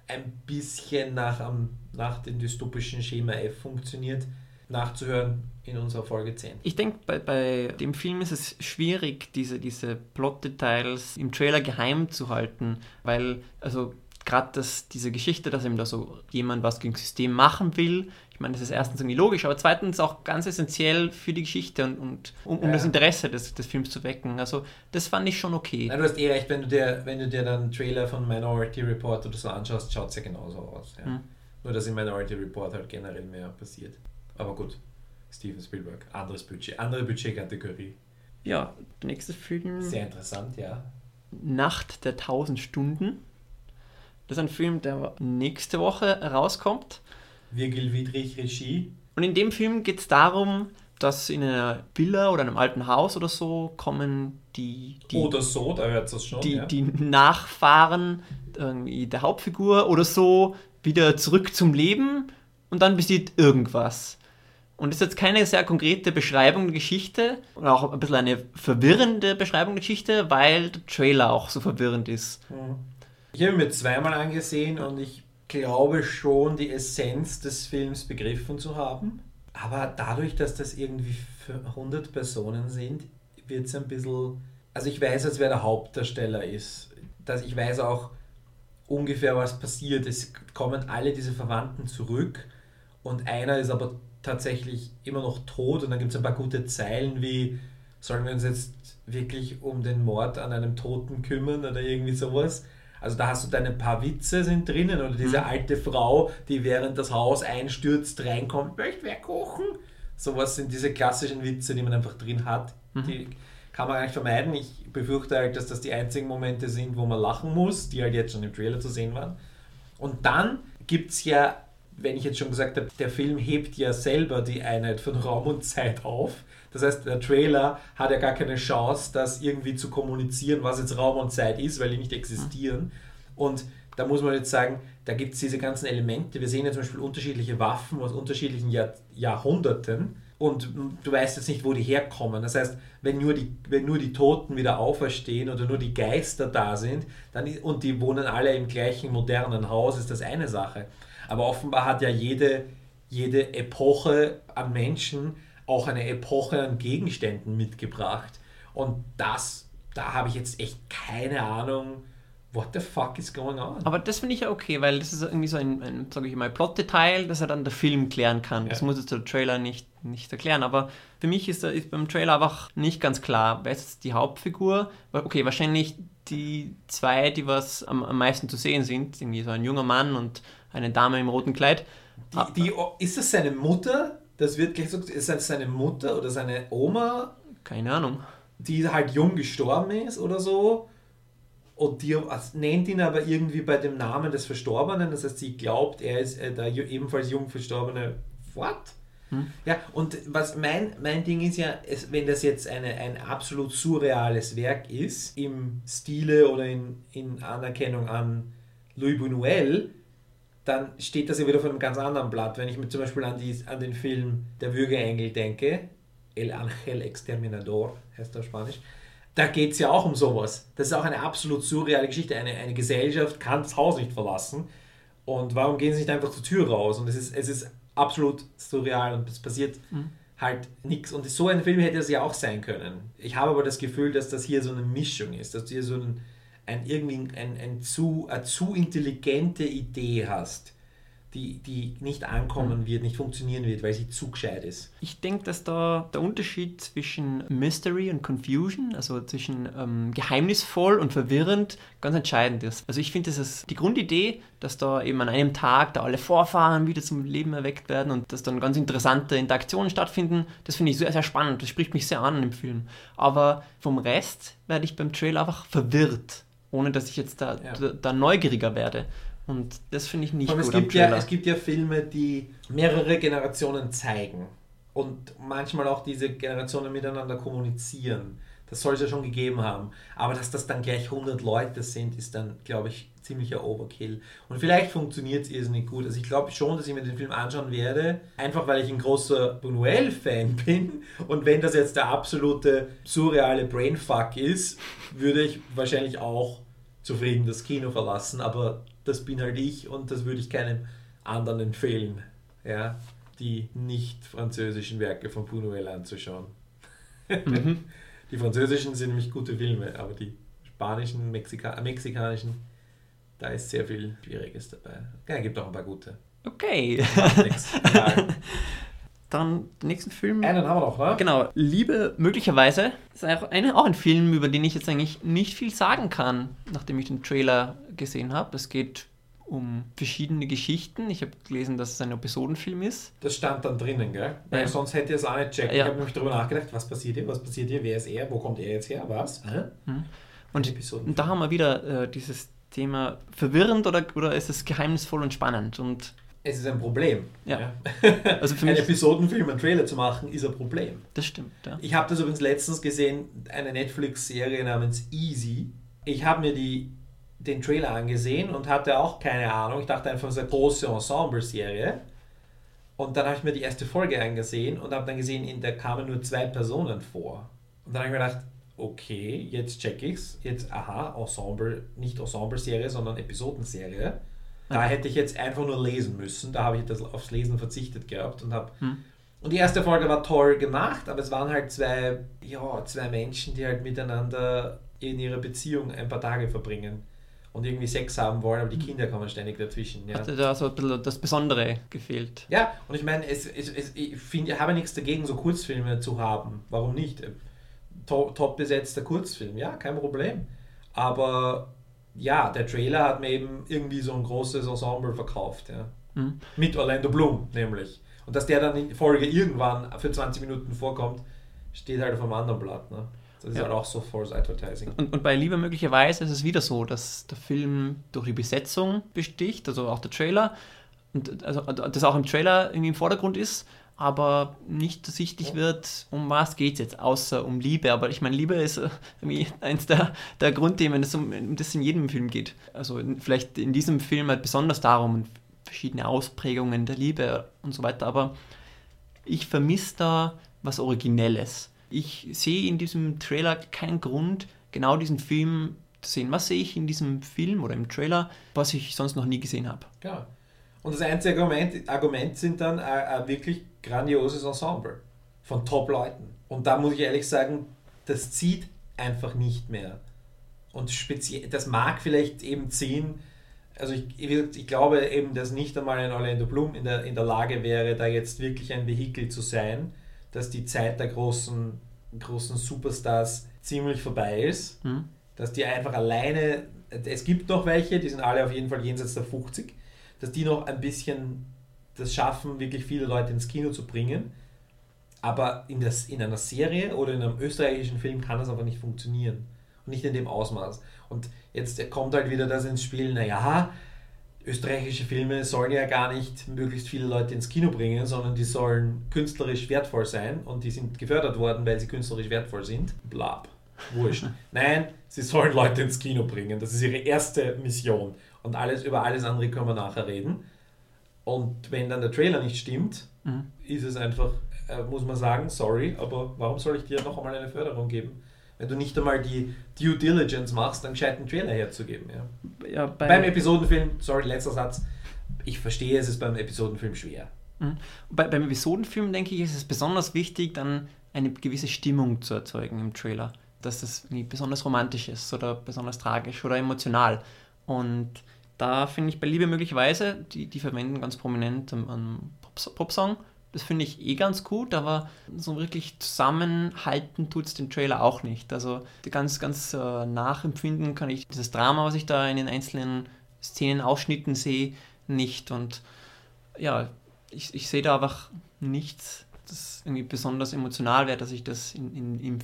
ein bisschen nach, nach dem dystopischen Schema F funktioniert. Nachzuhören in unserer Folge 10. Ich denke, bei, bei dem Film ist es schwierig, diese, diese Plot-Details im Trailer geheim zu halten, weil, also gerade diese Geschichte, dass eben da so jemand was gegen das System machen will, ich meine, das ist erstens irgendwie logisch, aber zweitens auch ganz essentiell für die Geschichte und, und um, um Ja. das Interesse des, des Films zu wecken. Also das fand ich schon okay. Nein, du hast eh recht, wenn du dir, wenn du dir dann einen Trailer von Minority Report oder so anschaust, schaut es ja genauso aus. Ja. Hm. Nur, dass in Minority Report halt generell mehr passiert. Aber gut, Steven Spielberg, anderes Budget, andere Budgetkategorie. Ja, der nächste Film. Sehr interessant, ja. Nacht der tausend Stunden. Das ist ein Film, der nächste Woche rauskommt. Virgil Wiedrich Regie. Und in dem Film geht es darum, dass in einer Villa oder einem alten Haus oder so kommen die, die, Oder so, da hört es schon. die, ja. die Nachfahren irgendwie der Hauptfigur oder so wieder zurück zum Leben und dann passiert irgendwas. Und das ist jetzt keine sehr konkrete Beschreibung der Geschichte und auch ein bisschen eine verwirrende Beschreibung der Geschichte, weil der Trailer auch so verwirrend ist. Ich habe ihn mir zweimal angesehen und ich glaube schon, die Essenz des Films begriffen zu haben. Aber dadurch, dass das irgendwie für 100 Personen sind, wird es ein bisschen. Also, ich weiß jetzt, wer der Hauptdarsteller ist. Dass ich weiß auch ungefähr, was passiert. Es kommen alle diese Verwandten zurück und einer ist aber tatsächlich immer noch tot und dann gibt es ein paar gute Zeilen wie sollen wir uns jetzt wirklich um den Mord an einem Toten kümmern oder irgendwie sowas. Also da hast du deine paar Witze sind drinnen oder diese Mhm. alte Frau, die während das Haus einstürzt, reinkommt, möchte wer kochen? Sowas sind diese klassischen Witze, die man einfach drin hat. Mhm. Die kann man eigentlich vermeiden. Ich befürchte halt, dass das die einzigen Momente sind, wo man lachen muss, die halt jetzt schon im Trailer zu sehen waren. Und dann gibt es ja, wenn ich jetzt schon gesagt habe, der Film hebt ja selber die Einheit von Raum und Zeit auf. Das heißt, der Trailer hat ja gar keine Chance, das irgendwie zu kommunizieren, was jetzt Raum und Zeit ist, weil die nicht existieren. Und da muss man jetzt sagen, da gibt es diese ganzen Elemente. Wir sehen ja zum Beispiel unterschiedliche Waffen aus unterschiedlichen Jahr Jahrhunderten und du weißt jetzt nicht, wo die herkommen. Das heißt, wenn nur die, wenn nur die Toten wieder auferstehen oder nur die Geister da sind dann, und die wohnen alle im gleichen modernen Haus, ist das eine Sache. Aber offenbar hat ja jede, jede Epoche an Menschen auch eine Epoche an Gegenständen mitgebracht. Und das, da habe ich jetzt echt keine Ahnung, what the fuck is going on? Aber das finde ich ja okay, weil das ist irgendwie so ein, ein sage ich mal, Plot-Detail, das er dann der Film klären kann. Ja. Das muss jetzt der Trailer nicht, nicht erklären. Aber für mich ist, ist beim Trailer einfach nicht ganz klar, wer ist jetzt die Hauptfigur? Okay, wahrscheinlich die zwei, die was am, am meisten zu sehen sind, irgendwie so ein junger Mann und eine Dame im roten Kleid. Die, die, ist das seine Mutter? Das wird gleich gesagt, ist das seine Mutter oder seine Oma? Keine Ahnung. Die halt jung gestorben ist oder so. Und die nennt ihn aber irgendwie bei dem Namen des Verstorbenen. Das heißt, sie glaubt, er ist äh, der ebenfalls jung Verstorbene. What? Hm. Ja, und was mein, mein Ding ist ja, es, wenn das jetzt eine, ein absolut surreales Werk ist, im Stile oder in, in Anerkennung an Louis Buñuel, dann steht das ja wieder auf einem ganz anderen Blatt. Wenn ich mir zum Beispiel an, die, an den Film Der Würgeengel denke, El Ángel Exterminador heißt der Spanisch, da geht es ja auch um sowas. Das ist auch eine absolut surreale Geschichte. Eine, eine Gesellschaft kann das Haus nicht verlassen. Und warum gehen sie nicht einfach zur Tür raus? Und es ist, es ist absolut surreal und es passiert mhm. halt nichts. Und so ein Film hätte es ja auch sein können. Ich habe aber das Gefühl, dass das hier so eine Mischung ist, dass hier so ein ein, irgendwie ein, ein zu, eine zu intelligente Idee hast, die, die nicht ankommen hm. wird, nicht funktionieren wird, weil sie zu gescheit ist. Ich denke, dass da der Unterschied zwischen Mystery und Confusion, also zwischen ähm, geheimnisvoll und verwirrend, ganz entscheidend ist. Also ich finde, das ist die Grundidee, dass da eben an einem Tag da alle Vorfahren wieder zum Leben erweckt werden und dass dann ganz interessante Interaktionen stattfinden, das finde ich sehr, sehr spannend. Das spricht mich sehr an im Film. Aber vom Rest werde ich beim Trailer einfach verwirrt ohne dass ich jetzt da, ja. da, da, neugieriger werde. Und das finde ich nicht gut. Es gibt, ja, es gibt ja Filme, die mehrere Generationen zeigen und manchmal auch diese Generationen miteinander kommunizieren. Das soll es ja schon gegeben haben. Aber dass das dann gleich 100 Leute sind, ist dann, glaube ich, ziemlicher Overkill. Und vielleicht funktioniert es irrsinnig gut. Also ich glaube schon, dass ich mir den Film anschauen werde, einfach weil ich ein großer Buñuel-Fan bin. Und wenn das jetzt der absolute surreale Brainfuck ist, würde ich wahrscheinlich auch zufrieden das Kino verlassen. Aber das bin halt ich und das würde ich keinem anderen empfehlen, ja, die nicht französischen Werke von Buñuel anzuschauen. Mhm. Die französischen sind nämlich gute Filme, aber die spanischen, Mexika mexikanischen, da ist sehr viel Schwieriges dabei. Ja, gibt auch ein paar gute. Okay. Dann den nächsten Film. Einen haben wir noch, ne? Genau. Liebe möglicherweise. Das ist auch, eine, auch ein Film, über den ich jetzt eigentlich nicht viel sagen kann, nachdem ich den Trailer gesehen habe. Es geht um verschiedene Geschichten. Ich habe gelesen, dass es ein Episodenfilm ist. Das stand dann drinnen, gell? Weil ja. sonst hätte ich es auch nicht checkt. Ja. Ich habe nämlich darüber nachgedacht, was passiert hier, was passiert hier, wer ist er, wo kommt er jetzt her, was? Mhm. Und, und, da haben wir wieder äh, dieses Thema verwirrend oder, oder ist es geheimnisvoll und spannend? Und es ist ein Problem. Ja. Also für ein Episodenfilm, ein Trailer zu machen, ist ein Problem. Das stimmt, ja. Ich habe das übrigens letztens gesehen, eine Netflix-Serie namens Easy. Ich habe mir die den Trailer angesehen und hatte auch keine Ahnung. Ich dachte einfach, es ist eine große Ensemble-Serie. Und dann habe ich mir die erste Folge angesehen und habe dann gesehen, in der kamen nur zwei Personen vor. Und dann habe ich mir gedacht, okay, jetzt check ich's. Jetzt, aha, Ensemble, nicht Ensemble-Serie, sondern Episodenserie. Da hätte ich jetzt einfach nur lesen müssen. Da habe ich das aufs Lesen verzichtet gehabt und habe. Hm. Und die erste Folge war toll gemacht, aber es waren halt zwei, ja, zwei Menschen, die halt miteinander in ihrer Beziehung ein paar Tage verbringen und irgendwie Sex haben wollen, aber die Kinder kommen ständig dazwischen. Ja. Hatte da so ein bisschen das Besondere gefehlt. Ja, und ich meine, es, es, es, ich, find, ich habe nichts dagegen, so Kurzfilme zu haben. Warum nicht? Top, top besetzter Kurzfilm, ja, kein Problem. Aber ja, der Trailer hat mir eben irgendwie so ein großes Ensemble verkauft. Ja. Mhm. Mit Orlando Bloom nämlich. Und dass der dann in Folge irgendwann für 20 Minuten vorkommt, steht halt auf einem anderen Blatt. Ne? Das ist Ja. halt auch so False Advertising. Und, und bei Liebe möglicherweise ist es wieder so, dass der Film durch die Besetzung besticht, also auch der Trailer, und also das auch im Trailer irgendwie im Vordergrund ist, aber nicht ersichtlich wird, um was geht es jetzt, außer um Liebe. Aber ich meine, Liebe ist äh, irgendwie eins der, der Grundthemen, das um, um das es in jedem Film geht. Also in, vielleicht in diesem Film halt besonders darum, und verschiedene Ausprägungen der Liebe und so weiter, aber ich vermisse da was Originelles. Ich sehe in diesem Trailer keinen Grund, genau diesen Film zu sehen. Was sehe ich in diesem Film oder im Trailer, was ich sonst noch nie gesehen habe? Ja. Und das einzige Argument, Argument sind dann ein, ein wirklich grandioses Ensemble von Top-Leuten. Und da muss ich ehrlich sagen, das zieht einfach nicht mehr. Und speziell, das mag vielleicht eben ziehen. Also ich, ich, glaube eben, dass nicht einmal ein Orlando Bloom in der, in der Lage wäre, da jetzt wirklich ein Vehikel zu sein, dass die Zeit der großen, großen Superstars ziemlich vorbei ist. Hm? Dass die einfach alleine, es gibt noch welche, die sind alle auf jeden Fall jenseits der 50, dass die noch ein bisschen das schaffen, wirklich viele Leute ins Kino zu bringen. Aber in, das, in einer Serie oder in einem österreichischen Film kann das einfach nicht funktionieren. Und nicht in dem Ausmaß. Und jetzt kommt halt wieder das ins Spiel, naja, österreichische Filme sollen ja gar nicht möglichst viele Leute ins Kino bringen, sondern die sollen künstlerisch wertvoll sein und die sind gefördert worden, weil sie künstlerisch wertvoll sind. Blab. Wurscht. Nein, sie sollen Leute ins Kino bringen. Das ist ihre erste Mission. Und alles, über alles andere können wir nachher reden. Und wenn dann der Trailer nicht stimmt, Mhm. ist es einfach, äh, muss man sagen, sorry, aber warum soll ich dir noch einmal eine Förderung geben? Wenn du nicht einmal die Due Diligence machst, dann einen Trailer herzugeben. Ja. Ja, bei, Beim Episodenfilm, sorry, letzter Satz, ich verstehe, es ist beim Episodenfilm schwer. bei, beim Episodenfilm, denke ich, ist es besonders wichtig, dann eine gewisse Stimmung zu erzeugen im Trailer. Dass das besonders romantisch ist oder besonders tragisch oder emotional. Und da finde ich bei Liebe möglicherweise, die, die verwenden ganz prominent einen, einen Pops- Popsong. Das finde ich eh ganz gut, aber so wirklich zusammenhalten tut es den Trailer auch nicht. Also ganz, ganz äh, nachempfinden kann ich dieses Drama, was ich da in den einzelnen Szenen, Ausschnitten sehe, nicht. Und ja, ich, ich sehe da einfach nichts, das irgendwie besonders emotional wäre, dass ich das in, in, im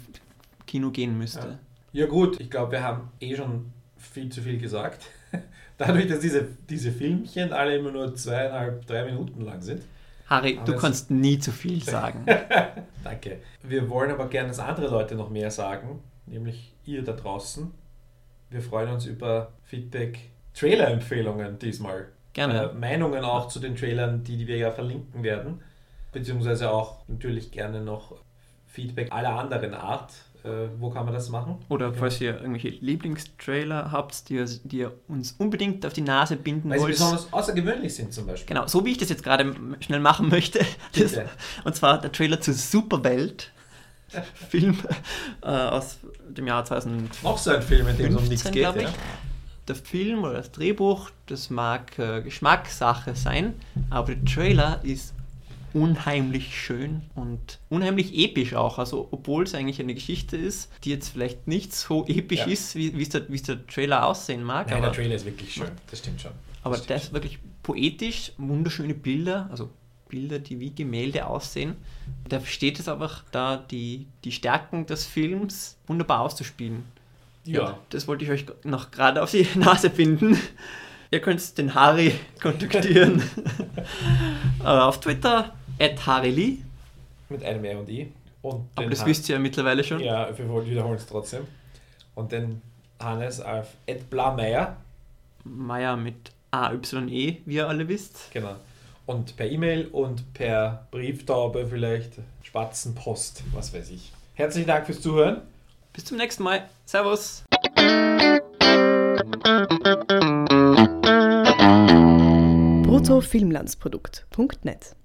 Kino gehen müsste. Ja gut, ich glaube, wir haben eh schon viel zu viel gesagt. Dadurch, dass diese, diese Filmchen alle immer nur zweieinhalb, drei Minuten lang sind. Harry, du kannst nie zu viel sagen. Danke. Wir wollen aber gerne, dass andere Leute noch mehr sagen, nämlich ihr da draußen. Wir freuen uns über Feedback, Trailer-Empfehlungen diesmal. Gerne. Äh, Meinungen auch zu den Trailern, die, die wir ja verlinken werden. Beziehungsweise auch natürlich gerne noch Feedback aller anderen Art. Äh, wo kann man das machen? Oder falls ihr irgendwelche Lieblingstrailer habt, die, ihr- die ihr uns unbedingt auf die Nase binden Weil sie wollt. besonders außergewöhnlich sind zum Beispiel. Genau, so wie ich das jetzt gerade schnell machen möchte. Das, und zwar der Trailer zu Superwelt. Film äh, aus dem Jahr 2000. Noch so ein Film, in dem es um nichts 15, geht. Ja? Der Film oder das Drehbuch, das mag äh, Geschmackssache sein, aber der Trailer ist unheimlich schön und unheimlich episch auch. Also, obwohl es eigentlich eine Geschichte ist, die jetzt vielleicht nicht so episch Ja. ist, wie es der, Trailer aussehen mag. Nein, aber der Trailer ist wirklich schön. Das stimmt schon. aber Das der stimmt ist wirklich poetisch, wunderschöne Bilder, also Bilder, die wie Gemälde aussehen. Da steht es einfach da, die, die Stärken des Films wunderbar auszuspielen. Ja. Das wollte ich euch noch gerade auf die Nase binden. Ihr könnt den Harry kontaktieren. Äh, auf Twitter, at HariLi. Mit einem R und I. Und Aber das Han- wisst ihr ja mittlerweile schon. Ja, wir wiederholen es trotzdem. Und den Hannes auf Ed Blameyer. Meier mit AYE, wie ihr alle wisst. Genau. Und per E-Mail und per Brieftaube vielleicht, Spatzenpost, was weiß ich. Herzlichen Dank fürs Zuhören. Bis zum nächsten Mal. Servus. bruttofilmlandsprodukt.net